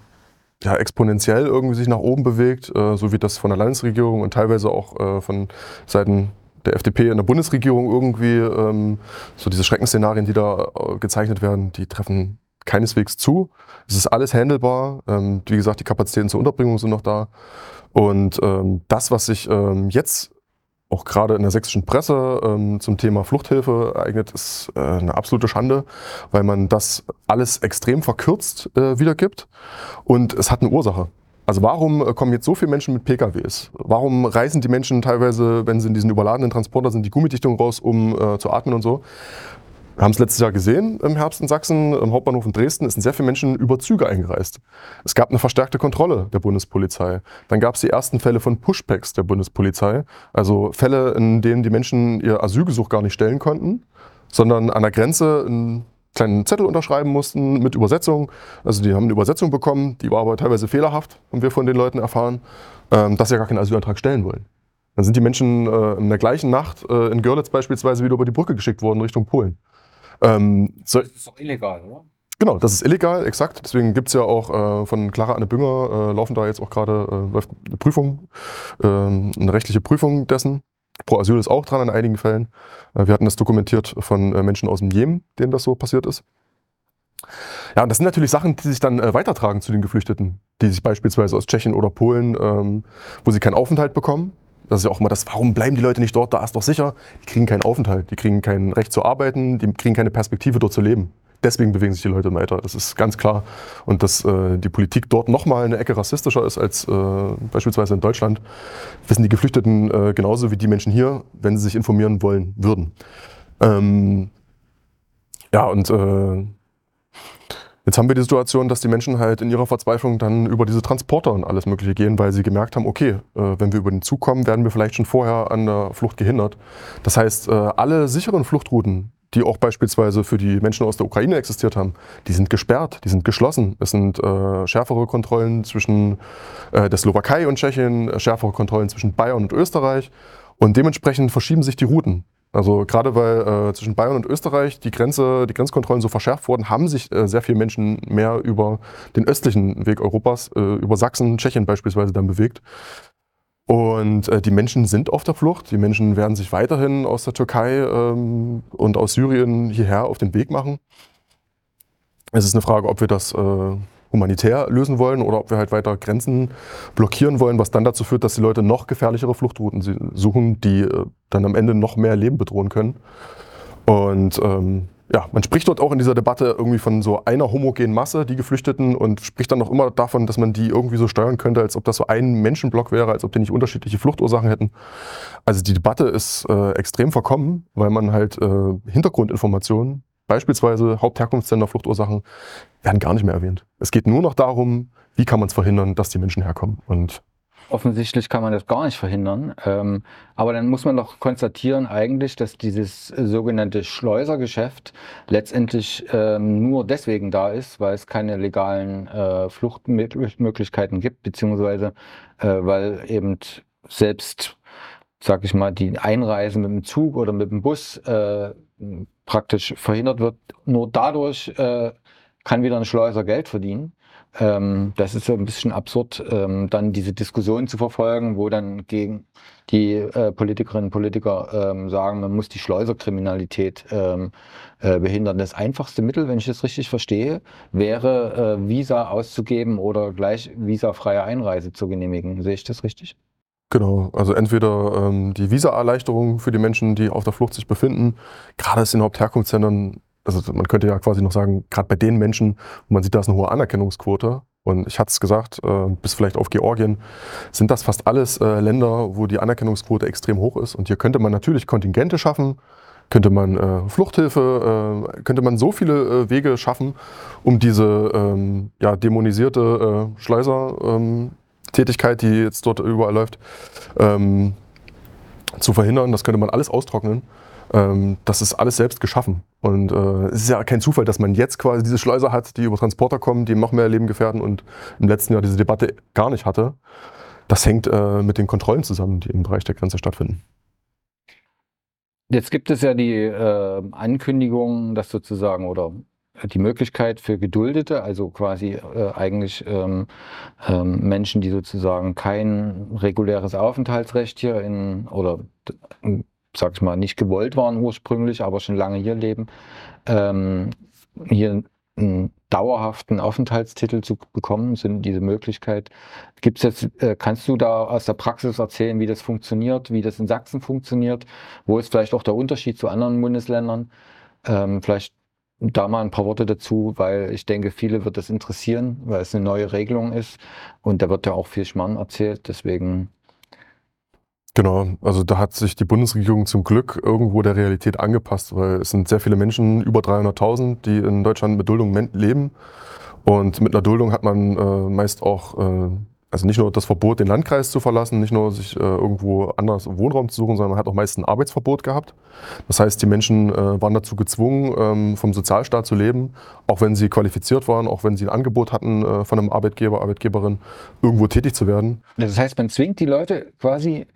ja, exponentiell irgendwie sich nach oben bewegt, äh, so wie das von der Landesregierung und teilweise auch äh, von Seiten der FDP in der Bundesregierung irgendwie. Ähm, so diese Schreckensszenarien, die da äh, gezeichnet werden, die treffen keineswegs zu. Es ist alles handelbar. Ähm, wie gesagt, die Kapazitäten zur Unterbringung sind noch da. Und ähm, das, was sich ähm, jetzt auch gerade in der sächsischen Presse ähm, zum Thema Fluchthilfe ereignet, ist äh, eine absolute Schande, weil man das alles extrem verkürzt äh, wiedergibt. Und es hat eine Ursache. Also warum äh, kommen jetzt so viele Menschen mit PKWs? Warum reißen die Menschen teilweise, wenn sie in diesen überladenen Transporter sind, die Gummidichtung raus, um äh, zu atmen und so? Wir haben es letztes Jahr gesehen im Herbst in Sachsen, im Hauptbahnhof in Dresden, es sind sehr viele Menschen über Züge eingereist. Es gab eine verstärkte Kontrolle der Bundespolizei. Dann gab es die ersten Fälle von Pushbacks der Bundespolizei, also Fälle, in denen die Menschen ihr Asylgesuch gar nicht stellen konnten, sondern an der Grenze ein kleinen Zettel unterschreiben mussten mit Übersetzung. Also die haben eine Übersetzung bekommen, die war aber teilweise fehlerhaft, haben wir von den Leuten erfahren, ähm, dass sie gar keinen Asylantrag stellen wollen. Dann sind die Menschen äh, in der gleichen Nacht äh, in Görlitz beispielsweise wieder über die Brücke geschickt worden Richtung Polen.
Ähm, so, das ist doch illegal, oder?
Genau, das ist illegal, exakt. Deswegen gibt es ja auch äh, von Clara Anne Bünger, äh, laufen da jetzt auch gerade, äh, läuft eine Prüfung, äh, eine rechtliche Prüfung dessen. Pro Asyl ist auch dran in einigen Fällen. Äh, wir hatten das dokumentiert von äh, Menschen aus dem Jemen, denen das so passiert ist. Ja, und das sind natürlich Sachen, die sich dann äh, weitertragen zu den Geflüchteten, die sich beispielsweise aus Tschechien oder Polen, ähm, wo sie keinen Aufenthalt bekommen. Das ist ja auch immer das, warum bleiben die Leute nicht dort? Da ist doch sicher. Die kriegen keinen Aufenthalt, die kriegen kein Recht zu arbeiten, die kriegen keine Perspektive dort zu leben deswegen bewegen sich die Leute weiter. Das ist ganz klar. Und dass äh, die Politik dort nochmal eine Ecke rassistischer ist als äh, beispielsweise in Deutschland, wissen die Geflüchteten äh, genauso wie die Menschen hier, wenn sie sich informieren wollen würden. Ähm, ja, und äh, Jetzt haben wir die Situation, dass die Menschen halt in ihrer Verzweiflung dann über diese Transporter und alles Mögliche gehen, weil sie gemerkt haben, okay, äh, wenn wir über den Zug kommen, werden wir vielleicht schon vorher an der Flucht gehindert. Das heißt, äh, alle sicheren Fluchtrouten, die auch beispielsweise für die Menschen aus der Ukraine existiert haben, die sind gesperrt, die sind geschlossen. Es sind äh, schärfere Kontrollen zwischen äh, der Slowakei und Tschechien, äh, schärfere Kontrollen zwischen Bayern und Österreich. Und dementsprechend verschieben sich die Routen. Also gerade weil äh, zwischen Bayern und Österreich die Grenze, die Grenzkontrollen so verschärft wurden, haben sich äh, sehr viele Menschen mehr über den östlichen Weg Europas, äh, über Sachsen, Tschechien beispielsweise dann bewegt. Und äh, die Menschen sind auf der Flucht. Die Menschen werden sich weiterhin aus der Türkei ähm, und aus Syrien hierher auf den Weg machen. Es ist eine Frage, ob wir das äh, humanitär lösen wollen oder ob wir halt weiter Grenzen blockieren wollen, was dann dazu führt, dass die Leute noch gefährlichere Fluchtrouten suchen, die äh, dann am Ende noch mehr Leben bedrohen können. Und ähm, ja, man spricht dort auch in dieser Debatte irgendwie von so einer homogenen Masse, die Geflüchteten, und spricht dann noch immer davon, dass man die irgendwie so steuern könnte, als ob das so ein Menschenblock wäre, als ob die nicht unterschiedliche Fluchtursachen hätten. Also die Debatte ist äh, extrem verkommen, weil man halt äh, Hintergrundinformationen, beispielsweise Hauptherkunftsländer, Fluchtursachen, werden gar nicht mehr erwähnt. Es geht nur noch darum, wie kann man es verhindern, dass die Menschen herkommen. Und
Offensichtlich kann man das gar nicht verhindern. Ähm, aber dann muss man doch konstatieren eigentlich, dass dieses sogenannte Schleusergeschäft letztendlich ähm, nur deswegen da ist, weil es keine legalen äh, Fluchtmöglichkeiten gibt, beziehungsweise äh, weil eben selbst, sag ich mal, die Einreise mit dem Zug oder mit dem Bus äh, praktisch verhindert wird. Nur dadurch äh, kann wieder ein Schleuser Geld verdienen. Ähm, das ist so ein bisschen absurd, ähm, dann diese Diskussion zu verfolgen, wo dann gegen die äh, Politikerinnen und Politiker ähm, sagen, man muss die Schleuserkriminalität ähm, äh, behindern. Das einfachste Mittel, wenn ich das richtig verstehe, wäre äh, Visa auszugeben oder gleich visafreie Einreise zu genehmigen. Sehe ich das richtig?
Genau, also entweder ähm, die Visa-Erleichterung für die Menschen, die auf der Flucht sich befinden, gerade in den Hauptherkunftsländern also man könnte ja quasi noch sagen, gerade bei den Menschen, wo man sieht, da ist eine hohe Anerkennungsquote. Und ich hatte es gesagt, äh, bis vielleicht auf Georgien, sind das fast alles äh, Länder, wo die Anerkennungsquote extrem hoch ist. Und hier könnte man natürlich Kontingente schaffen, könnte man äh, Fluchthilfe, könnte man so viele Wege schaffen, um diese ähm, ja, dämonisierte Schleuser-Tätigkeit, ähm, die jetzt dort überall läuft, ähm, zu verhindern. Das könnte man alles austrocknen. Ähm, das ist alles selbst geschaffen. Und äh, es ist ja kein Zufall, dass man jetzt quasi diese Schleuser hat, die über Transporter kommen, die noch mehr Leben gefährden und im letzten Jahr diese Debatte gar nicht hatte. Das hängt äh, mit den Kontrollen zusammen, die im Bereich der Grenze stattfinden.
Jetzt gibt es ja die äh, Ankündigung, dass sozusagen oder die Möglichkeit für Geduldete, also quasi äh, eigentlich ähm, ähm, Menschen, die sozusagen kein reguläres Aufenthaltsrecht hier in oder sag ich mal, nicht gewollt waren ursprünglich, aber schon lange hier leben, ähm, hier einen dauerhaften Aufenthaltstitel zu bekommen, sind diese Möglichkeit. Gibt's jetzt, äh, kannst du da aus der Praxis erzählen, wie das funktioniert, wie das in Sachsen funktioniert? Wo ist vielleicht auch der Unterschied zu anderen Bundesländern? Ähm, vielleicht da mal ein paar Worte dazu, weil ich denke, viele wird das interessieren, weil es eine neue Regelung ist und da wird ja auch viel Schmarrn erzählt. Deswegen
Genau, also da hat sich die Bundesregierung zum Glück irgendwo der Realität angepasst, weil es sind sehr viele Menschen, über 300.000, die in Deutschland mit Duldung leben. Und mit einer Duldung hat man äh, meist auch äh, also nicht nur das Verbot, den Landkreis zu verlassen, nicht nur sich äh, irgendwo anders Wohnraum zu suchen, sondern man hat auch meist ein Arbeitsverbot gehabt. Das heißt, die Menschen äh, waren dazu gezwungen, ähm, vom Sozialstaat zu leben, auch wenn sie qualifiziert waren, auch wenn sie ein Angebot hatten äh, von einem Arbeitgeber, Arbeitgeberin, irgendwo tätig zu werden.
Das heißt, man zwingt die Leute quasi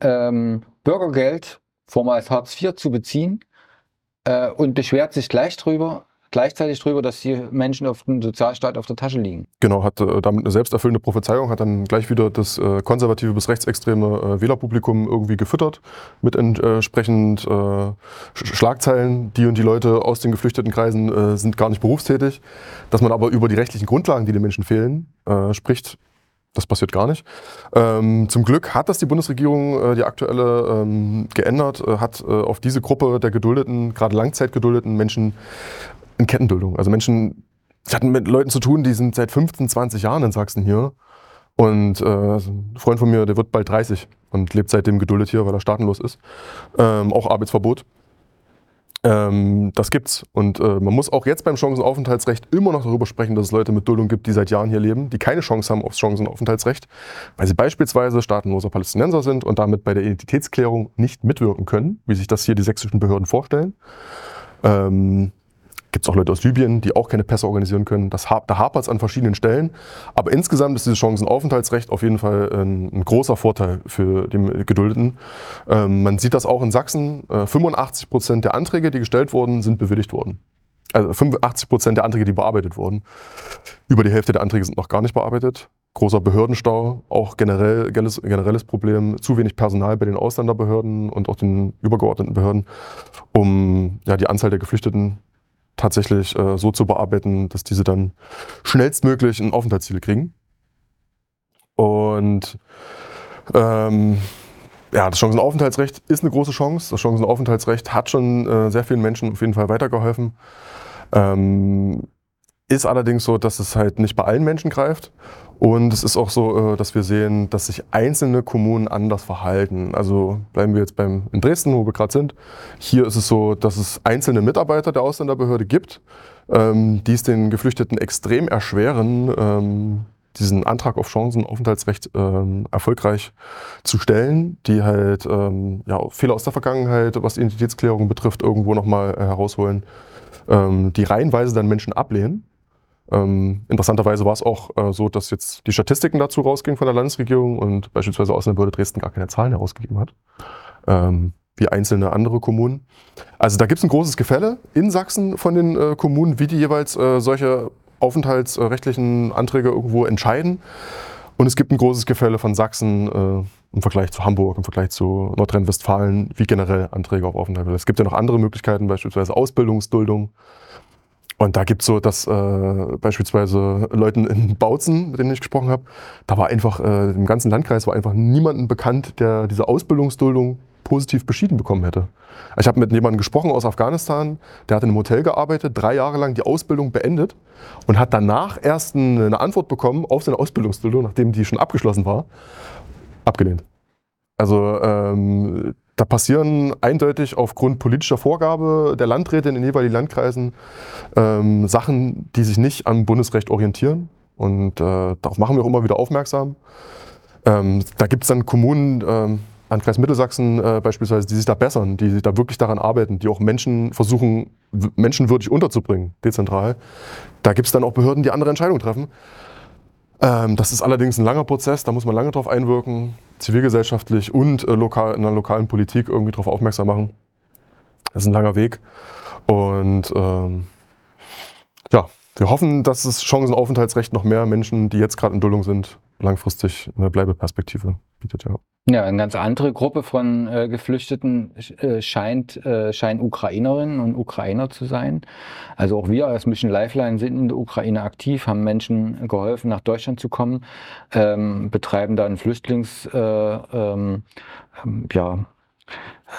ähm, Bürgergeld, vormals Hartz IV, zu beziehen äh, und beschwert sich gleich drüber, gleichzeitig darüber, dass die Menschen auf dem Sozialstaat auf der Tasche liegen.
Genau, hat äh, damit eine selbsterfüllende Prophezeiung, hat dann gleich wieder das äh, konservative bis rechtsextreme äh, Wählerpublikum irgendwie gefüttert mit entsprechend äh, Schlagzeilen, die und die Leute aus den geflüchteten Kreisen äh, sind gar nicht berufstätig. Dass man aber über die rechtlichen Grundlagen, die den Menschen fehlen, äh, spricht, das passiert gar nicht. Ähm, zum Glück hat das die Bundesregierung, äh, die aktuelle, ähm, geändert, äh, hat äh, auf diese Gruppe der geduldeten, gerade langzeitgeduldeten Menschen in Kettenbildung. Also Menschen, ich hatte mit Leuten zu tun, die sind seit 15, 20 Jahren in Sachsen hier. Und äh, ein Freund von mir, der wird bald 30 und lebt seitdem geduldet hier, weil er staatenlos ist. Ähm, auch Arbeitsverbot. Ähm, das gibt's. Und äh, man muss auch jetzt beim Chancenaufenthaltsrecht immer noch darüber sprechen, dass es Leute mit Duldung gibt, die seit Jahren hier leben, die keine Chance haben aufs Chancenaufenthaltsrecht, weil sie beispielsweise staatenloser Palästinenser sind und damit bei der Identitätsklärung nicht mitwirken können, wie sich das hier die sächsischen Behörden vorstellen. Ähm, Gibt es auch Leute aus Libyen, die auch keine Pässe organisieren können. Das, da hapert es an verschiedenen Stellen. Aber insgesamt ist dieses Chancenaufenthaltsrecht auf jeden Fall ein, ein großer Vorteil für den Geduldeten. Ähm, man sieht das auch in Sachsen. Äh, 85 Prozent der Anträge, die gestellt wurden, sind bewilligt worden. Also 85 Prozent der Anträge, die bearbeitet wurden. Über die Hälfte der Anträge sind noch gar nicht bearbeitet großer Behördenstau, auch generell generelles Problem, zu wenig Personal bei den Ausländerbehörden und auch den übergeordneten Behörden, um ja, die Anzahl der Geflüchteten tatsächlich äh, so zu bearbeiten, dass diese dann schnellstmöglich ein Aufenthaltsziel kriegen. Und ähm, ja, das Chancenaufenthaltsrecht ist eine große Chance. Das Chancenaufenthaltsrecht hat schon äh, sehr vielen Menschen auf jeden Fall weitergeholfen. Ähm, ist allerdings so, dass es halt nicht bei allen Menschen greift. Und es ist auch so, äh, dass wir sehen, dass sich einzelne Kommunen anders verhalten. Also bleiben wir jetzt beim, in Dresden, wo wir gerade sind. Hier ist es so, dass es einzelne Mitarbeiter der Ausländerbehörde gibt, ähm, die es den Geflüchteten extrem erschweren, ähm, diesen Antrag auf Chancenaufenthaltsrecht ähm, erfolgreich zu stellen, die halt ja, Fehler aus der Vergangenheit, was Identitätsklärung betrifft, irgendwo nochmal äh, herausholen, die reihenweise dann Menschen ablehnen ähm, interessanterweise war es auch äh, so, dass jetzt die Statistiken dazu rausgingen von der Landesregierung und beispielsweise Ausländerbehörde Dresden gar keine Zahlen herausgegeben hat, ähm, wie einzelne andere Kommunen. Also da gibt es ein großes Gefälle in Sachsen von den äh, Kommunen, wie die jeweils äh, solche aufenthaltsrechtlichen Anträge irgendwo entscheiden. Und es gibt ein großes Gefälle von Sachsen äh, im Vergleich zu Hamburg, im Vergleich zu Nordrhein-Westfalen, wie generell Anträge auf Aufenthalt. Es gibt ja noch andere Möglichkeiten, beispielsweise Ausbildungsduldung. Und da gibt es so, dass äh, beispielsweise Leuten in Bautzen, mit denen ich gesprochen habe, da war einfach, äh, im ganzen Landkreis war einfach niemanden bekannt, der diese Ausbildungsduldung positiv beschieden bekommen hätte. Ich habe mit jemandem gesprochen aus Afghanistan, der hat in einem Hotel gearbeitet, drei Jahre lang die Ausbildung beendet und hat danach erst eine Antwort bekommen auf seine Ausbildungsduldung, nachdem die schon abgeschlossen war, abgelehnt. Also ähm, da passieren eindeutig aufgrund politischer Vorgabe der Landräte in den jeweiligen Landkreisen ähm, Sachen, die sich nicht am Bundesrecht orientieren. Und äh, darauf machen wir auch immer wieder aufmerksam. Ähm, da gibt es dann Kommunen, ähm, Landkreis Mittelsachsen äh, beispielsweise, die sich da bessern, die da wirklich daran arbeiten, die auch Menschen versuchen, menschenwürdig unterzubringen, dezentral. Da gibt es dann auch Behörden, die andere Entscheidungen treffen. Ähm, das ist allerdings ein langer Prozess, da muss man lange drauf einwirken zivilgesellschaftlich und äh, lokal, in der lokalen Politik irgendwie darauf aufmerksam machen. Das ist ein langer Weg. Und ähm, ja, wir hoffen, dass das Chancenaufenthaltsrecht noch mehr Menschen, die jetzt gerade in Duldung sind, langfristig eine Bleibeperspektive bietet. Ja.
Ja, eine ganz andere Gruppe von äh, Geflüchteten äh, scheint, äh, scheinen Ukrainerinnen und Ukrainer zu sein. Also auch wir als Mission Lifeline sind in der Ukraine aktiv, haben Menschen geholfen, nach Deutschland zu kommen, ähm, betreiben da einen Flüchtlings, äh, ähm, ja,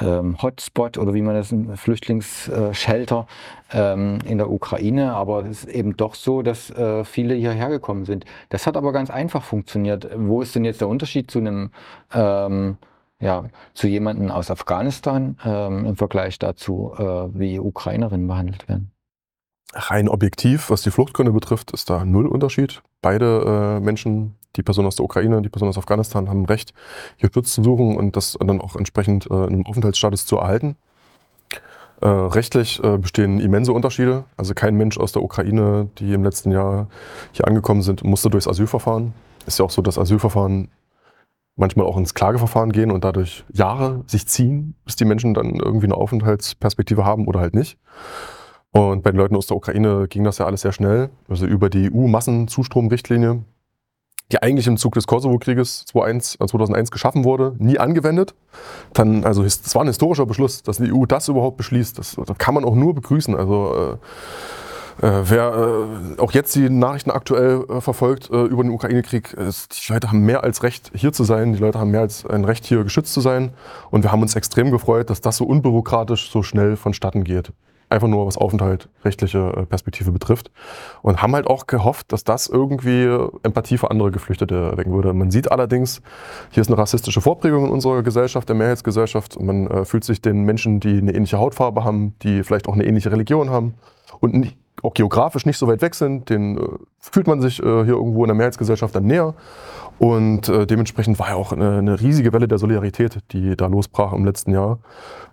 ähm, Hotspot oder wie man das, ein Flüchtlingsshelter ähm, in der Ukraine. Aber es ist eben doch so, dass äh, viele hierher gekommen sind. Das hat aber ganz einfach funktioniert. Wo ist denn jetzt der Unterschied zu einem ähm, ja, zu jemandem aus Afghanistan ähm, im Vergleich dazu, äh, wie Ukrainerinnen behandelt werden?
Rein objektiv, was die Fluchtgründe betrifft, ist da null Unterschied. Beide äh, Menschen die Person aus der Ukraine, die Person aus Afghanistan haben Recht, hier Schutz zu suchen und das dann auch entsprechend äh, einen Aufenthaltsstatus zu erhalten. Äh, rechtlich äh, bestehen immense Unterschiede. Also kein Mensch aus der Ukraine, die im letzten Jahr hier angekommen sind, musste durchs Asylverfahren. Ist ja auch so, dass Asylverfahren manchmal auch ins Klageverfahren gehen und dadurch Jahre sich ziehen, bis die Menschen dann irgendwie eine Aufenthaltsperspektive haben oder halt nicht. Und bei den Leuten aus der Ukraine ging das ja alles sehr schnell. Also über die EU-Massenzustromrichtlinie die eigentlich im Zug des Kosovo-Krieges 2001 geschaffen wurde, nie angewendet. Dann, also es war ein historischer Beschluss, dass die EU das überhaupt beschließt. Das, das kann man auch nur begrüßen. Also äh, äh, wer äh, auch jetzt die Nachrichten aktuell äh, verfolgt äh, über den Ukraine-Krieg, die Leute haben mehr als Recht, hier zu sein. Die Leute haben mehr als ein Recht, hier geschützt zu sein. Und wir haben uns extrem gefreut, dass das so unbürokratisch, so schnell vonstatten geht. Einfach nur was Aufenthalt, rechtliche äh, Perspektive betrifft. Und haben halt auch gehofft, dass das irgendwie Empathie für andere Geflüchtete wecken würde. Man sieht allerdings, hier ist eine rassistische Vorprägung in unserer Gesellschaft, der Mehrheitsgesellschaft. Man äh, fühlt sich den Menschen, die eine ähnliche Hautfarbe haben, die vielleicht auch eine ähnliche Religion haben und auch geografisch nicht so weit weg sind, den äh, fühlt man sich hier irgendwo in der Mehrheitsgesellschaft dann näher. Und dementsprechend war ja auch eine, riesige Welle der Solidarität, die da losbrach im letzten Jahr.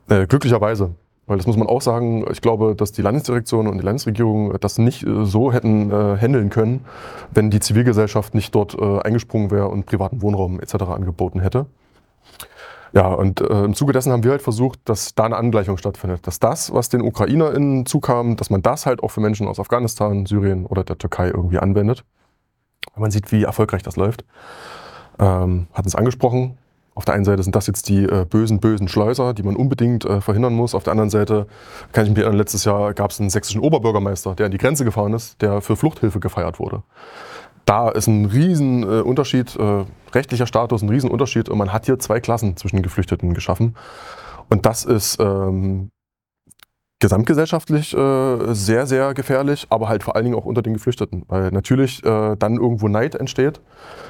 Glücklicherweise. Weil das muss man auch sagen, ich glaube, dass die Landesdirektion und die Landesregierung das nicht äh, so hätten äh, handeln können, wenn die Zivilgesellschaft nicht dort äh, eingesprungen wäre und privaten Wohnraum etc. angeboten hätte. Ja, und äh, im Zuge dessen haben wir halt versucht, dass da eine Angleichung stattfindet. Dass das, was den UkrainerInnen zukam, dass man das halt auch für Menschen aus Afghanistan, Syrien oder der Türkei irgendwie anwendet. Man sieht, wie erfolgreich das läuft. Ähm, hat es angesprochen. Auf der einen Seite sind das jetzt die äh, bösen, bösen Schleuser, die man unbedingt äh, verhindern muss. Auf der anderen Seite kann ich mich erinnern, letztes Jahr gab es einen sächsischen Oberbürgermeister, der an die Grenze gefahren ist, der für Fluchthilfe gefeiert wurde. Da ist ein Riesenunterschied, äh, rechtlicher Status, ein Riesenunterschied und man hat hier zwei Klassen zwischen Geflüchteten geschaffen. Und das ist ähm, gesamtgesellschaftlich äh, sehr, sehr gefährlich, aber halt vor allen Dingen auch unter den Geflüchteten, weil natürlich äh, dann irgendwo Neid entsteht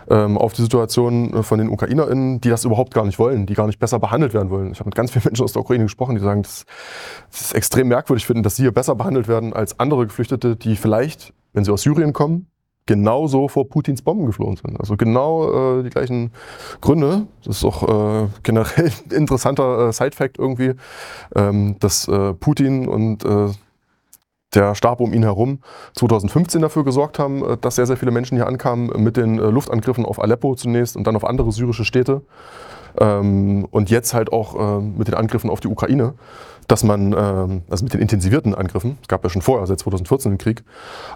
ähm, auf die Situation äh, von den UkrainerInnen, die das überhaupt gar nicht wollen, die gar nicht besser behandelt werden wollen. Ich habe mit ganz vielen Menschen aus der Ukraine gesprochen, die sagen, das, das ist extrem merkwürdig finden, dass sie hier besser behandelt werden als andere Geflüchtete, die vielleicht, wenn sie aus Syrien kommen, genauso vor Putins Bomben geflohen sind. Also genau äh, die gleichen Gründe. Das ist auch äh, generell ein interessanter äh, Side-Fact irgendwie, ähm, dass äh, Putin und äh, der Stab um ihn herum 2015 dafür gesorgt haben, äh, dass sehr, sehr viele Menschen hier ankamen mit den äh, Luftangriffen auf Aleppo zunächst und dann auf andere syrische Städte. Ähm, und jetzt halt auch äh, mit den Angriffen auf die Ukraine dass man, ähm, also mit den intensivierten Angriffen, es gab ja schon vorher, seit 2014 den Krieg,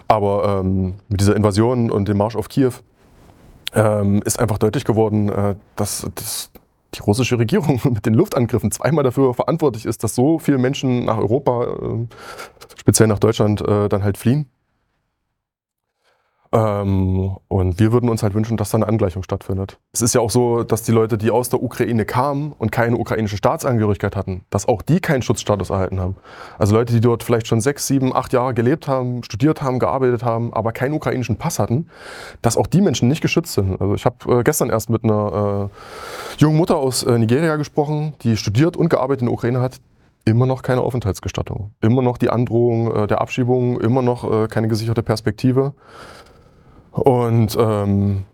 aber ähm, mit dieser Invasion und dem Marsch auf Kiew ähm, ist einfach deutlich geworden, äh, dass, dass die russische Regierung mit den Luftangriffen zweimal dafür verantwortlich ist, dass so viele Menschen nach Europa, äh, speziell nach Deutschland, äh, dann halt fliehen. Ähm, und wir würden uns halt wünschen, dass da eine Angleichung stattfindet. Es ist ja auch so, dass die Leute, die aus der Ukraine kamen und keine ukrainische Staatsangehörigkeit hatten, dass auch die keinen Schutzstatus erhalten haben. Also Leute, die dort vielleicht schon sechs, sieben, acht Jahre gelebt haben, studiert haben, gearbeitet haben, aber keinen ukrainischen Pass hatten, dass auch die Menschen nicht geschützt sind. Also ich habe äh, gestern erst mit einer äh, jungen Mutter aus äh, Nigeria gesprochen, die studiert und gearbeitet in der Ukraine hat immer noch keine Aufenthaltsgestattung, immer noch die Androhung äh, der Abschiebung, immer noch äh, keine gesicherte Perspektive. Und ähm,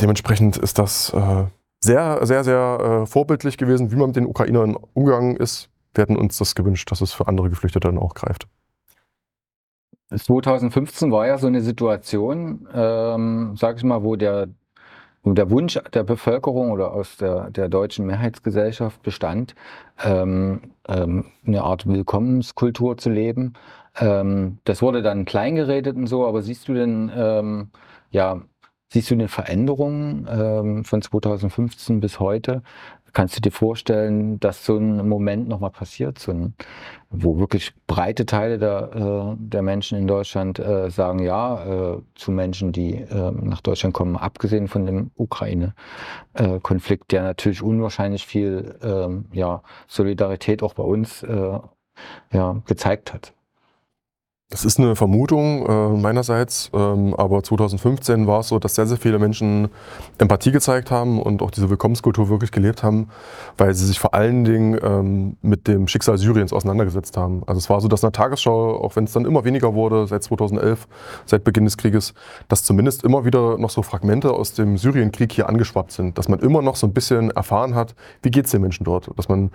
dementsprechend ist das äh, sehr, sehr, sehr äh, vorbildlich gewesen, wie man mit den Ukrainern umgegangen ist. Wir hätten uns das gewünscht, dass es für andere Geflüchtete dann auch greift.
2015 war ja so eine Situation, ähm, sag ich mal, wo der, wo der Wunsch der Bevölkerung oder aus der, der deutschen Mehrheitsgesellschaft bestand, ähm, ähm, eine Art Willkommenskultur zu leben. Ähm, das wurde dann kleingeredet und so, aber siehst du denn ähm, ja, siehst du eine Veränderung ähm, von 2015 bis heute? Kannst du dir vorstellen, dass so ein Moment nochmal passiert, so ein, wo wirklich breite Teile der, äh, der Menschen in Deutschland äh, sagen Ja äh, zu Menschen, die äh, nach Deutschland kommen, abgesehen von dem Ukraine-Konflikt, der natürlich unwahrscheinlich viel ähm, ja, Solidarität auch bei uns ja, gezeigt hat?
Das ist eine Vermutung äh, meinerseits, ähm, aber 2015 war es so, dass sehr, sehr viele Menschen Empathie gezeigt haben und auch diese Willkommenskultur wirklich gelebt haben, weil sie sich vor allen Dingen ähm, mit dem Schicksal Syriens auseinandergesetzt haben. Also es war so, dass in der Tagesschau, auch wenn es dann immer weniger wurde seit 2011, seit Beginn des Krieges, dass zumindest immer wieder noch so Fragmente aus dem Syrienkrieg hier angeschwappt sind, dass man immer noch so ein bisschen erfahren hat, wie geht es den Menschen dort, dass man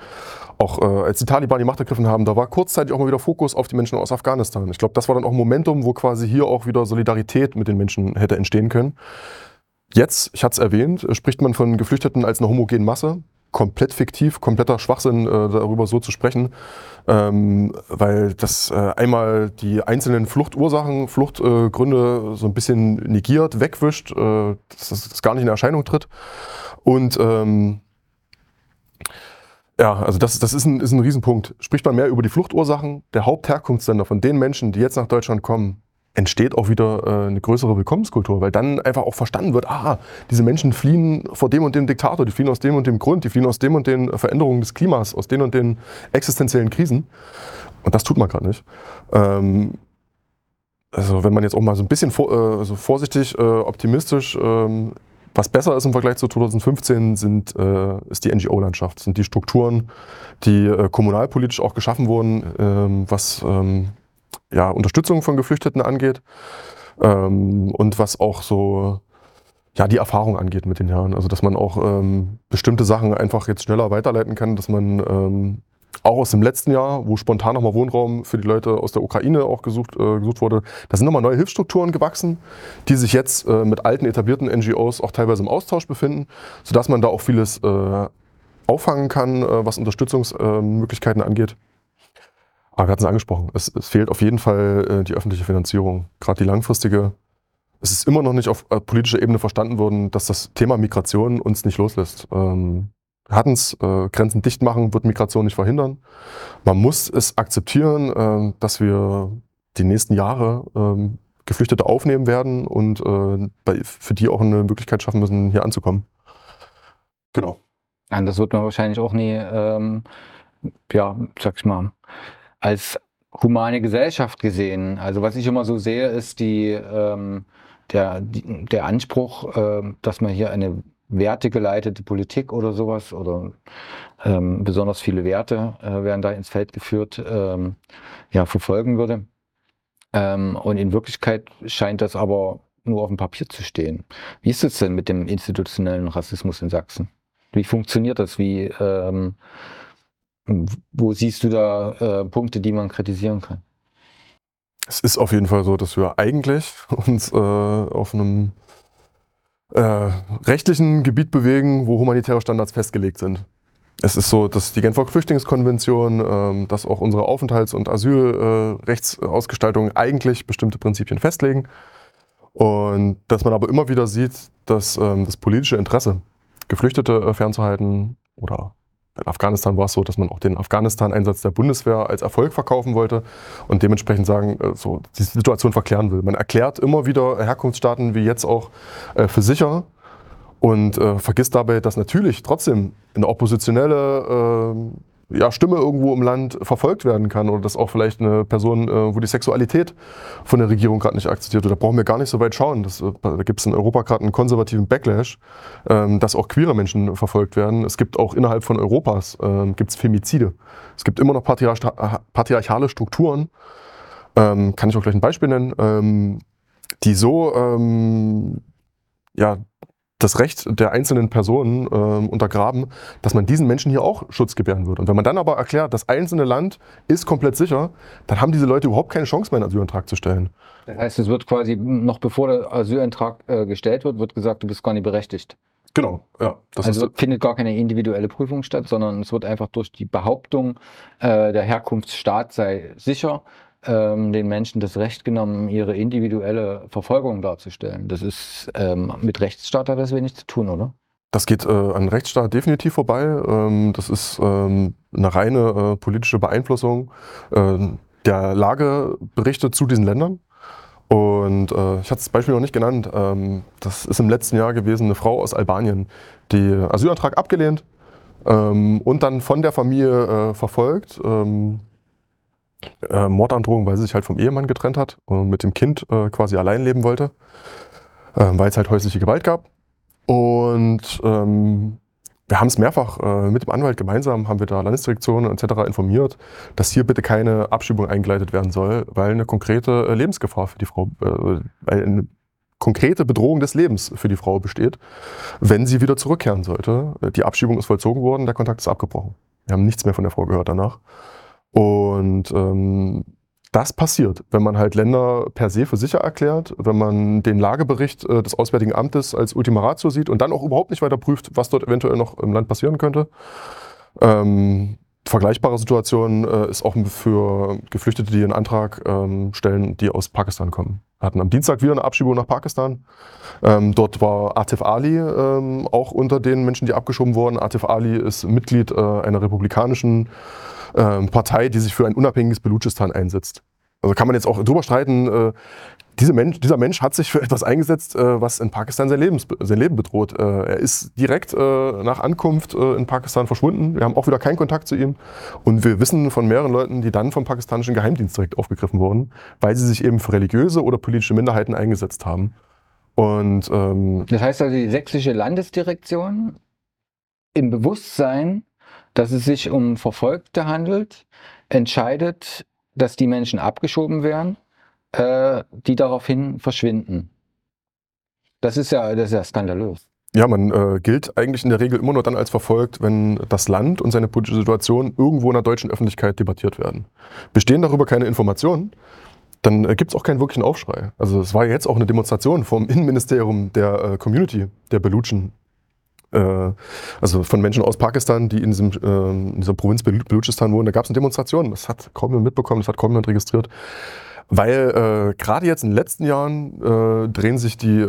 auch äh, als die Taliban die Macht ergriffen haben, da war kurzzeitig auch mal wieder Fokus auf die Menschen aus Afghanistan. Ich glaube, das war dann auch ein Momentum, wo quasi hier auch wieder Solidarität mit den Menschen hätte entstehen können. Jetzt, ich hatte es erwähnt, spricht man von Geflüchteten als eine homogene Masse. Komplett fiktiv, kompletter Schwachsinn, äh, darüber so zu sprechen, ähm, weil das äh, einmal die einzelnen Fluchtursachen, Fluchtgründe äh, so ein bisschen negiert, wegwischt, äh, dass das gar nicht in Erscheinung tritt. Und ähm, ja, also das, das ist, ein, ist ein Riesenpunkt. Spricht man mehr über die Fluchtursachen der Hauptherkunftsländer von den Menschen, die jetzt nach Deutschland kommen, entsteht auch wieder äh, eine größere Willkommenskultur, weil dann einfach auch verstanden wird, ah, diese Menschen fliehen vor dem und dem Diktator, die fliehen aus dem und dem Grund, die fliehen aus dem und den Veränderungen des Klimas, aus den und den existenziellen Krisen. Und das tut man gerade nicht. Ähm, also wenn man jetzt auch mal so ein bisschen vor, äh, also vorsichtig, äh, optimistisch, ähm, was besser ist im Vergleich zu 2015, sind, äh, ist die NGO-Landschaft, sind die Strukturen, die äh, kommunalpolitisch auch geschaffen wurden, ähm, was ähm, ja, Unterstützung von Geflüchteten angeht ähm, und was auch so ja, die Erfahrung angeht mit den Jahren. Also dass man auch ähm, bestimmte Sachen einfach jetzt schneller weiterleiten kann, dass man ähm, auch aus dem letzten Jahr, wo spontan nochmal Wohnraum für die Leute aus der Ukraine auch gesucht, äh, gesucht wurde, da sind nochmal neue Hilfsstrukturen gewachsen, die sich jetzt äh, mit alten etablierten NGOs auch teilweise im Austausch befinden, sodass man da auch vieles äh, auffangen kann, äh, was Unterstützungsmöglichkeiten angeht. Aber wir hatten es angesprochen, es, es, fehlt auf jeden Fall äh, die öffentliche Finanzierung, gerade die langfristige. Es ist immer noch nicht auf äh, politischer Ebene verstanden worden, dass das Thema Migration uns nicht loslässt. Ähm, hatten es, äh, Grenzen dicht machen wird Migration nicht verhindern. Man muss es akzeptieren, äh, dass wir die nächsten Jahre ähm, Geflüchtete aufnehmen werden und äh, bei, für die auch eine Möglichkeit schaffen müssen, hier anzukommen.
Genau. Ja, das wird man wahrscheinlich auch nie, ähm, ja, sag ich mal, als humane Gesellschaft gesehen. Also was ich immer so sehe, ist die, ähm, der, die, der Anspruch, äh, dass man hier eine wertegeleitete Politik oder sowas oder ähm, besonders viele Werte äh, werden da ins Feld geführt, ähm, ja, verfolgen würde. Ähm, und in Wirklichkeit scheint das aber nur auf dem Papier zu stehen. Wie ist es denn mit dem institutionellen Rassismus in Sachsen? Wie funktioniert das? Wie, ähm, wo siehst du da äh, Punkte, die man kritisieren kann?
Es ist auf jeden Fall so, dass wir eigentlich uns äh, auf einem äh, rechtlichen Gebiet bewegen, wo humanitäre Standards festgelegt sind. Es ist so, dass die Genfer Flüchtlingskonvention, ähm, dass auch unsere Aufenthalts- und Asylrechtsausgestaltung äh, eigentlich bestimmte Prinzipien festlegen. Und dass man aber immer wieder sieht, dass ähm, das politische Interesse, Geflüchtete äh, fernzuhalten oder in Afghanistan war es so, dass man auch den Afghanistan-Einsatz der Bundeswehr als Erfolg verkaufen wollte und dementsprechend sagen, äh, so die Situation verklären will. Man erklärt immer wieder Herkunftsstaaten wie jetzt auch äh, für sicher und äh, vergisst dabei, dass natürlich trotzdem eine oppositionelle äh, ja, Stimme irgendwo im Land verfolgt werden kann oder dass auch vielleicht eine Person, äh, wo die Sexualität von der Regierung gerade nicht akzeptiert wird. Da brauchen wir gar nicht so weit schauen. Das, äh, da gibt es in Europa gerade einen konservativen Backlash, ähm, dass auch queere Menschen verfolgt werden. Es gibt auch innerhalb von Europas ähm, gibt's Femizide. Es gibt immer noch patriarch patriarchale Strukturen. Ähm, kann ich auch gleich ein Beispiel nennen, ähm, die so ähm, ja, das Recht der einzelnen Personen äh, untergraben, dass man diesen Menschen hier auch Schutz gewähren würde. Und wenn man dann aber erklärt, das einzelne Land ist komplett sicher, dann haben diese Leute überhaupt keine Chance mehr, einen Asylantrag zu stellen.
Das heißt, es wird quasi noch bevor der Asylantrag äh, gestellt wird, wird gesagt, du bist gar nicht berechtigt.
Genau, ja.
also findet gar keine individuelle Prüfung statt, sondern es wird einfach durch die Behauptung, äh, der Herkunftsstaat sei sicher, ähm, den Menschen das Recht genommen, ihre individuelle Verfolgung darzustellen. Das ist ähm, mit Rechtsstaat hat das wenig zu tun, oder?
Das geht äh, an Rechtsstaat definitiv vorbei. Ähm, das ist ähm, eine reine äh, politische Beeinflussung äh, der Lageberichte zu diesen Ländern. Und äh, ich hatte das Beispiel noch nicht genannt. Ähm, das ist im letzten Jahr gewesen eine Frau aus Albanien, die Asylantrag abgelehnt ähm, und dann von der Familie äh, verfolgt ähm, äh, Mordandrohung, weil sie sich halt vom Ehemann getrennt hat und mit dem Kind äh, quasi allein leben wollte, äh, weil es halt häusliche Gewalt gab. Und ähm, wir haben es mehrfach äh, mit dem Anwalt gemeinsam, haben wir da Landesdirektionen etc. informiert, dass hier bitte keine Abschiebung eingeleitet werden soll, weil eine konkrete äh, Lebensgefahr für die Frau, äh, weil eine konkrete Bedrohung des Lebens für die Frau besteht, wenn sie wieder zurückkehren sollte. Die Abschiebung ist vollzogen worden, der Kontakt ist abgebrochen. Wir haben nichts mehr von der Frau gehört danach. Und ähm, das passiert, wenn man halt Länder per se für sicher erklärt, wenn man den Lagebericht äh, des Auswärtigen Amtes als Ultima Ratio sieht und dann auch überhaupt nicht weiter prüft, was dort eventuell noch im Land passieren könnte. Ähm, vergleichbare Situation äh, ist auch für Geflüchtete, die einen Antrag ähm, stellen, die aus Pakistan kommen. Wir hatten am Dienstag wieder eine Abschiebung nach Pakistan. Ähm, dort war Atif Ali ähm, auch unter den Menschen, die abgeschoben wurden. Atif Ali ist Mitglied äh, einer republikanischen ähm, Partei, die sich für ein unabhängiges Belutschistan einsetzt. Also kann man jetzt auch drüber streiten, äh, diese Mensch, dieser Mensch hat sich für etwas eingesetzt, äh, was in Pakistan sein, Lebens, sein Leben bedroht. Äh, er ist direkt äh, nach Ankunft äh, in Pakistan verschwunden. Wir haben auch wieder keinen Kontakt zu ihm. Und wir wissen von mehreren Leuten, die dann vom pakistanischen Geheimdienst direkt aufgegriffen wurden, weil sie sich eben für religiöse oder politische Minderheiten eingesetzt haben. Und, ähm,
das heißt also, die sächsische Landesdirektion im Bewusstsein, dass es sich um Verfolgte handelt, entscheidet, dass die Menschen abgeschoben werden, äh, die daraufhin verschwinden. Das ist ja, das ist ja skandalös.
Ja, man äh, gilt eigentlich in der Regel immer nur dann als verfolgt, wenn das Land und seine politische Situation irgendwo in der deutschen Öffentlichkeit debattiert werden. Bestehen darüber keine Informationen, dann äh, gibt es auch keinen wirklichen Aufschrei. Also es war jetzt auch eine Demonstration vom Innenministerium der äh, Community der Belutschen. Äh, also von Menschen aus Pakistan, die in, diesem, äh, in dieser Provinz Belutschistan wohnen. Da gab es eine Demonstration. Das hat kaum jemand mitbekommen, das hat kaum jemand registriert. Weil äh, gerade jetzt in den letzten Jahren äh, drehen sich die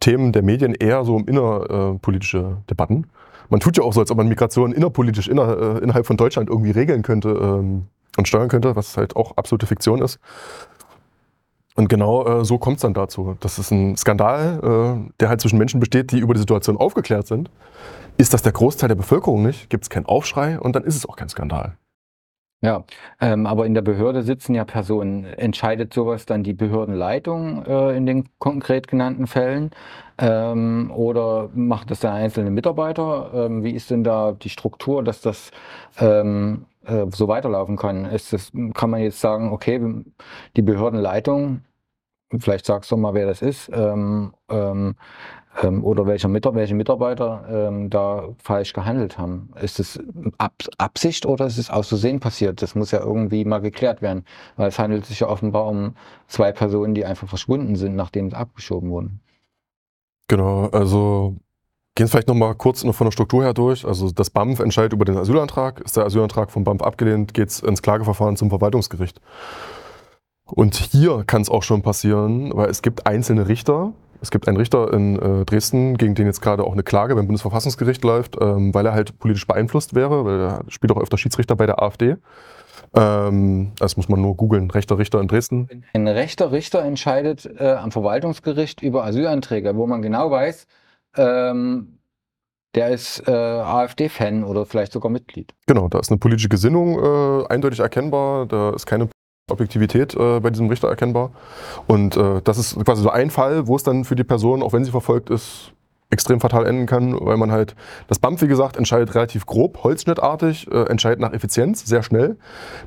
Themen der Medien eher so um innerpolitische Debatten. Man tut ja auch so, als ob man Migration innerpolitisch inner, innerhalb von Deutschland irgendwie regeln könnte. Ähm, und steuern könnte, was halt auch absolute Fiktion ist. Und genau äh, so kommt es dann dazu. Das ist ein Skandal, äh, der halt zwischen Menschen besteht, die über die Situation aufgeklärt sind. Ist das der Großteil der Bevölkerung nicht, gibt es keinen Aufschrei und dann ist es auch kein Skandal.
Ja, ähm, aber in der Behörde sitzen ja Personen. Entscheidet sowas dann die Behördenleitung äh, in den konkret genannten Fällen? Ähm, oder macht das der einzelne Mitarbeiter? Ähm, wie ist denn da die Struktur, dass das ähm, äh, so weiterlaufen kann. Ist das, kann man jetzt sagen, okay, die Behördenleitung, vielleicht sagst du mal, wer das ist, ähm, ähm, ähm, oder welcher Mitar welche Mitarbeiter ähm, da falsch gehandelt haben. Ist es Ab Absicht oder ist es aus Versehen passiert? Das muss ja irgendwie mal geklärt werden, weil es handelt sich ja offenbar um zwei Personen, die einfach verschwunden sind, nachdem sie abgeschoben wurden.
Genau, also Gehen vielleicht nochmal kurz noch von der Struktur her durch. Also das BAMF entscheidet über den Asylantrag. Ist der Asylantrag vom BAMF abgelehnt, geht es ins Klageverfahren zum Verwaltungsgericht. Und hier kann es auch schon passieren, weil es gibt einzelne Richter. Es gibt einen Richter in äh, Dresden, gegen den jetzt gerade auch eine Klage beim Bundesverfassungsgericht läuft, ähm, weil er halt politisch beeinflusst wäre, weil er spielt auch öfter Schiedsrichter bei der AfD. Ähm, das muss man nur googeln, rechter Richter in Dresden.
Ein rechter Richter entscheidet äh, am Verwaltungsgericht über Asylanträge, wo man genau weiß, ähm, der ist äh, AfD-Fan oder vielleicht sogar Mitglied.
Genau, da ist eine politische Gesinnung äh, eindeutig erkennbar, da ist keine Objektivität äh, bei diesem Richter erkennbar. Und äh, das ist quasi so ein Fall, wo es dann für die Person, auch wenn sie verfolgt ist, extrem fatal enden kann, weil man halt, das BAMF, wie gesagt, entscheidet relativ grob, holzschnittartig, äh, entscheidet nach Effizienz, sehr schnell.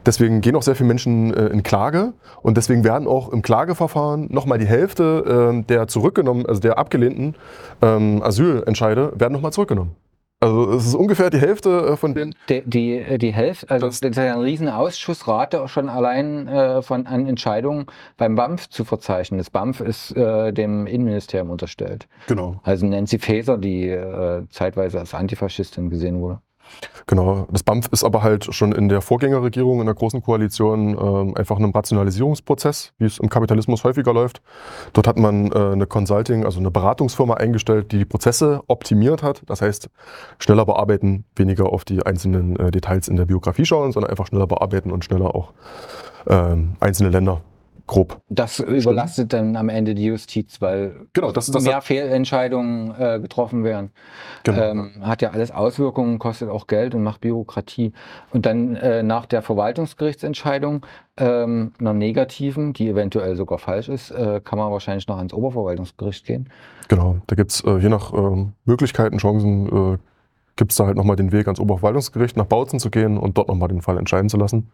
Deswegen gehen auch sehr viele Menschen äh, in Klage und deswegen werden auch im Klageverfahren nochmal die Hälfte äh, der zurückgenommen, also der abgelehnten ähm, Asylentscheide, werden nochmal zurückgenommen. Also es ist ungefähr die Hälfte äh, von den.
Die, die, äh, die Hälfte, also das, das ist ja eine riesen Ausschussrate schon allein äh, von an Entscheidungen beim BAMF zu verzeichnen. Das BAMF ist äh, dem Innenministerium unterstellt.
Genau.
Also Nancy Faeser, die äh, zeitweise als Antifaschistin gesehen wurde.
Genau. Das BAMF ist aber halt schon in der Vorgängerregierung, in der Großen Koalition, ähm, einfach einem Rationalisierungsprozess, wie es im Kapitalismus häufiger läuft. Dort hat man äh, eine Consulting, also eine Beratungsfirma eingestellt, die die Prozesse optimiert hat. Das heißt, schneller bearbeiten, weniger auf die einzelnen äh, Details in der Biografie schauen, sondern einfach schneller bearbeiten und schneller auch ähm, einzelne Länder grob.
Das überlastet dann am Ende die Justiz, weil
genau, das, das
mehr Fehlentscheidungen äh, getroffen werden. Genau. Ähm, hat ja alles Auswirkungen, kostet auch Geld und macht Bürokratie. Und dann äh, nach der Verwaltungsgerichtsentscheidung, ähm, einer negativen, die eventuell sogar falsch ist, äh, kann man wahrscheinlich noch ans Oberverwaltungsgericht gehen.
Genau, da gibt es äh, je nach ähm, Möglichkeiten, Chancen, äh, gibt es da halt nochmal den Weg ans Oberverwaltungsgericht nach Bautzen zu gehen und dort nochmal den Fall entscheiden zu lassen.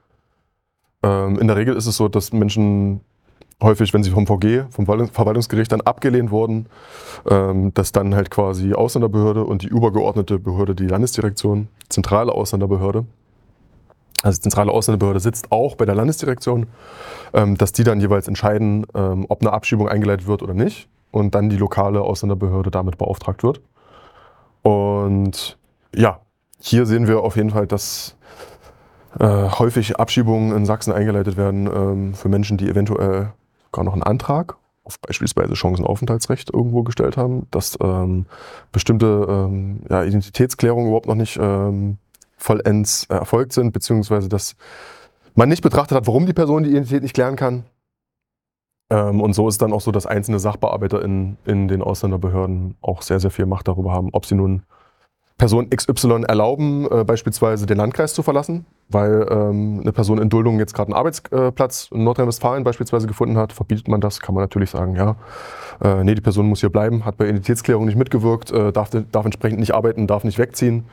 Ähm, in der Regel ist es so, dass Menschen häufig, wenn sie vom VG, vom Verwaltungsgericht dann abgelehnt wurden, ähm, dass dann halt quasi Ausländerbehörde und die übergeordnete Behörde, die Landesdirektion, zentrale Ausländerbehörde, also die zentrale Ausländerbehörde sitzt auch bei der Landesdirektion, ähm, dass die dann jeweils entscheiden, ähm, ob eine Abschiebung eingeleitet wird oder nicht und dann die lokale Ausländerbehörde damit beauftragt wird. Und ja, hier sehen wir auf jeden Fall, dass äh, häufig Abschiebungen in Sachsen eingeleitet werden ähm, für Menschen, die eventuell gar noch einen Antrag auf beispielsweise Chancenaufenthaltsrecht irgendwo gestellt haben, dass ähm, bestimmte ähm, ja, Identitätsklärungen überhaupt noch nicht ähm, vollends erfolgt sind, beziehungsweise dass man nicht betrachtet hat, warum die Person die Identität nicht klären kann. Ähm, und so ist dann auch so, dass einzelne Sachbearbeiter in, in den Ausländerbehörden auch sehr, sehr viel Macht darüber haben, ob sie nun Person XY erlauben, äh, beispielsweise den Landkreis zu verlassen, weil ähm, eine Person in Duldung jetzt gerade einen Arbeitsplatz in Nordrhein-Westfalen beispielsweise gefunden hat. Verbietet man das, kann man natürlich sagen, ja. Äh, nee, die Person muss hier bleiben, hat bei Identitätsklärung nicht mitgewirkt, äh, darf, darf entsprechend nicht arbeiten, darf nicht wegziehen.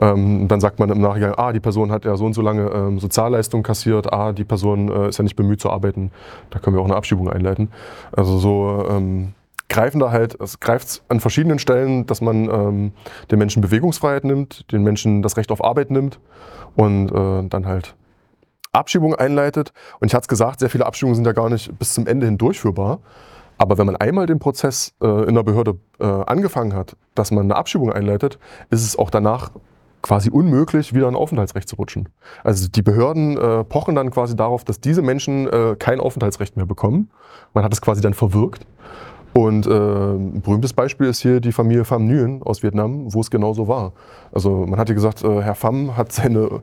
Ähm, dann sagt man im Nachhinein, ah, die Person hat ja so und so lange ähm, Sozialleistungen kassiert, ah, die Person äh, ist ja nicht bemüht zu arbeiten, da können wir auch eine Abschiebung einleiten. Also so ähm, greifen da halt, es greift an verschiedenen Stellen, dass man ähm, den Menschen Bewegungsfreiheit nimmt, den Menschen das Recht auf Arbeit nimmt und äh, dann halt Abschiebungen einleitet. Und ich hatte es gesagt, sehr viele Abschiebungen sind ja gar nicht bis zum Ende hin durchführbar. Aber wenn man einmal den Prozess äh, in der Behörde äh, angefangen hat, dass man eine Abschiebung einleitet, ist es auch danach quasi unmöglich, wieder ein Aufenthaltsrecht zu rutschen. Also die Behörden äh, pochen dann quasi darauf, dass diese Menschen äh, kein Aufenthaltsrecht mehr bekommen. Man hat es quasi dann verwirkt. Und äh, ein berühmtes Beispiel ist hier die Familie Pham Nguyen aus Vietnam, wo es genauso war. Also man hat ja gesagt, äh, Herr Pham hat seine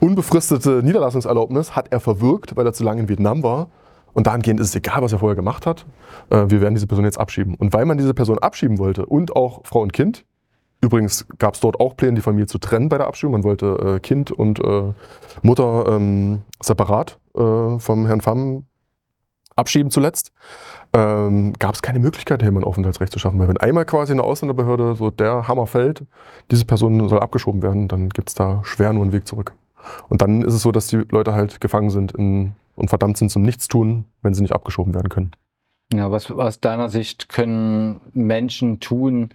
unbefristete Niederlassungserlaubnis, hat er verwirkt, weil er zu lange in Vietnam war. Und dahingehend ist es egal, was er vorher gemacht hat. Äh, wir werden diese Person jetzt abschieben. Und weil man diese Person abschieben wollte und auch Frau und Kind, übrigens gab es dort auch Pläne, die Familie zu trennen bei der Abschiebung. Man wollte äh, Kind und äh, Mutter ähm, separat äh, vom Herrn Pham abschieben zuletzt ähm, gab es keine Möglichkeit, hier ein Aufenthaltsrecht zu schaffen. Weil wenn einmal quasi in der Ausländerbehörde so der Hammer fällt, diese Person soll abgeschoben werden, dann gibt es da schwer nur einen Weg zurück. Und dann ist es so, dass die Leute halt gefangen sind in, und verdammt sind zum Nichtstun, wenn sie nicht abgeschoben werden können.
Ja, was aus deiner Sicht können Menschen tun,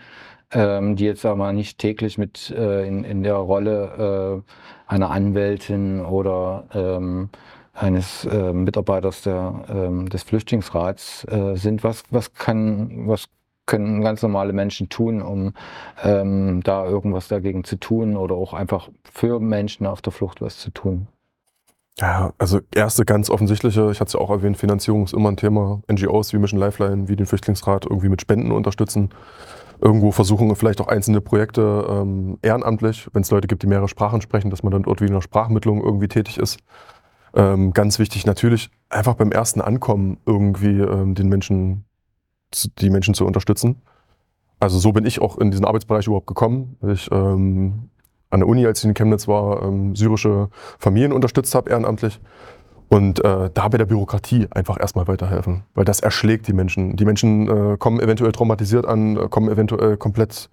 ähm, die jetzt aber nicht täglich mit äh, in, in der Rolle äh, einer Anwältin oder ähm, eines äh, Mitarbeiters der, ähm, des Flüchtlingsrats äh, sind. Was, was, kann, was können ganz normale Menschen tun, um ähm, da irgendwas dagegen zu tun oder auch einfach für Menschen auf der Flucht was zu tun?
Ja, also erste ganz offensichtliche, ich hatte es ja auch erwähnt, Finanzierung ist immer ein Thema. NGOs wie Mission Lifeline, wie den Flüchtlingsrat irgendwie mit Spenden unterstützen. Irgendwo versuchen vielleicht auch einzelne Projekte ähm, ehrenamtlich, wenn es Leute gibt, die mehrere Sprachen sprechen, dass man dann dort wie in der Sprachmittlung irgendwie tätig ist. Ähm, ganz wichtig natürlich einfach beim ersten Ankommen irgendwie ähm, den Menschen, die Menschen zu unterstützen. Also so bin ich auch in diesen Arbeitsbereich überhaupt gekommen, ich ähm, an der Uni, als ich in Chemnitz war, ähm, syrische Familien unterstützt habe ehrenamtlich. Und äh, da bei der Bürokratie einfach erstmal weiterhelfen, weil das erschlägt die Menschen. Die Menschen äh, kommen eventuell traumatisiert an, äh, kommen eventuell komplett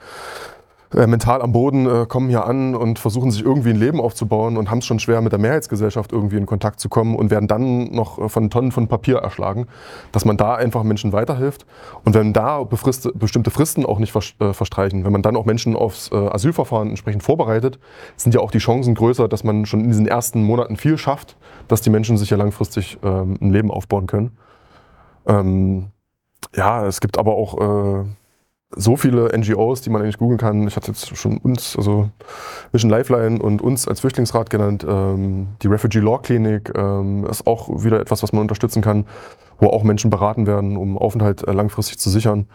äh, mental am Boden, äh, kommen hier an und versuchen sich irgendwie ein Leben aufzubauen und haben es schon schwer mit der Mehrheitsgesellschaft irgendwie in Kontakt zu kommen und werden dann noch äh, von Tonnen von Papier erschlagen, dass man da einfach Menschen weiterhilft. Und wenn da bestimmte Fristen auch nicht äh, verstreichen, wenn man dann auch Menschen aufs äh, Asylverfahren entsprechend vorbereitet, sind ja auch die Chancen größer, dass man schon in diesen ersten Monaten viel schafft, dass die Menschen sich ja langfristig ähm, ein Leben aufbauen können. Ähm, ja, es gibt aber auch äh, so viele NGOs, die man eigentlich googeln kann. Ich hatte jetzt schon uns, also Mission Lifeline und uns als Flüchtlingsrat genannt. Ähm, die Refugee Law Clinic ähm, ist auch wieder etwas, was man unterstützen kann, wo auch Menschen beraten werden, um Aufenthalt äh, langfristig zu sichern.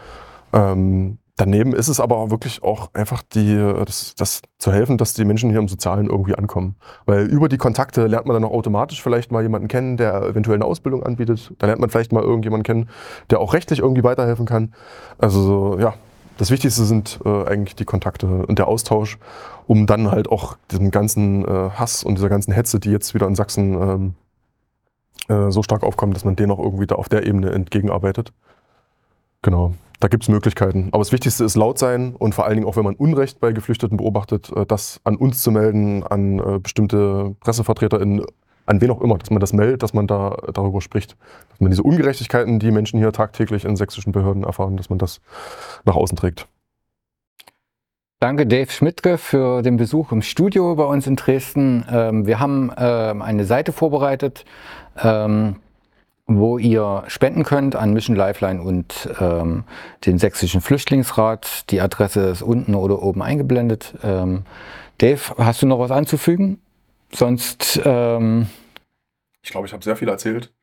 Ähm, daneben ist es aber wirklich auch einfach die, das, das zu helfen, dass die Menschen hier im Sozialen irgendwie ankommen. Weil über die Kontakte lernt man dann auch automatisch vielleicht mal jemanden kennen, der eventuell eine Ausbildung anbietet. Da lernt man vielleicht mal irgendjemanden kennen, der auch rechtlich irgendwie weiterhelfen kann. Also ja, das Wichtigste sind äh, eigentlich die Kontakte und der Austausch, um dann halt auch diesem ganzen äh, Hass und dieser ganzen Hetze, die jetzt wieder in Sachsen ähm, äh, so stark aufkommt, dass man denen auch irgendwie da auf der Ebene entgegenarbeitet. Genau, da gibt es Möglichkeiten. Aber das Wichtigste ist laut sein und vor allen Dingen auch, wenn man Unrecht bei Geflüchteten beobachtet, äh, das an uns zu melden, an äh, bestimmte PressevertreterInnen an wen auch immer, dass man das meldet, dass man da darüber spricht. Dass man diese Ungerechtigkeiten, die Menschen hier tagtäglich in sächsischen Behörden erfahren, dass man das nach außen trägt.
Danke Dave Schmidtke für den Besuch im Studio bei uns in Dresden. Ähm, wir haben ähm, eine Seite vorbereitet, ähm, wo ihr spenden könnt an Mission Lifeline und den Sächsischen Flüchtlingsrat. Die Adresse ist unten oder oben eingeblendet. Dave, hast du noch was anzufügen? Sonst. Ähm
ich glaube, ich habe sehr viel erzählt.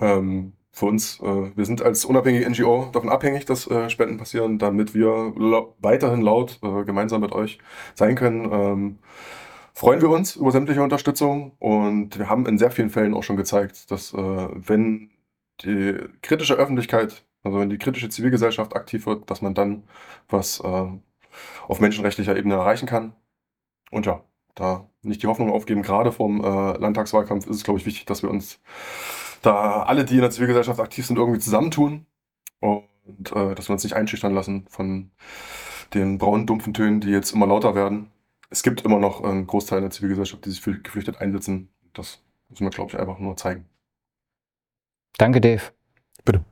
Ähm, für uns, äh, wir sind als unabhängige NGO davon abhängig, dass äh, Spenden passieren, damit wir la weiterhin laut äh, gemeinsam mit euch sein können. Ähm, freuen wir uns über sämtliche Unterstützung und wir haben in sehr vielen Fällen auch schon gezeigt, dass äh, wenn die kritische Öffentlichkeit, also wenn die kritische Zivilgesellschaft aktiv wird, dass man dann was äh, auf menschenrechtlicher Ebene erreichen kann. Und ja, da nicht die Hoffnung aufgeben, gerade vom äh, Landtagswahlkampf ist es, glaube ich, wichtig, dass wir uns da alle, die in der Zivilgesellschaft aktiv sind, irgendwie zusammentun und äh, dass wir uns nicht einschüchtern lassen von den braunen, dumpfen Tönen, die jetzt immer lauter werden. Es gibt immer noch einen Großteil der Zivilgesellschaft, die sich für geflüchtet einsetzen. Das müssen wir, glaube ich, einfach nur zeigen.
Danke, Dave.
Bitte.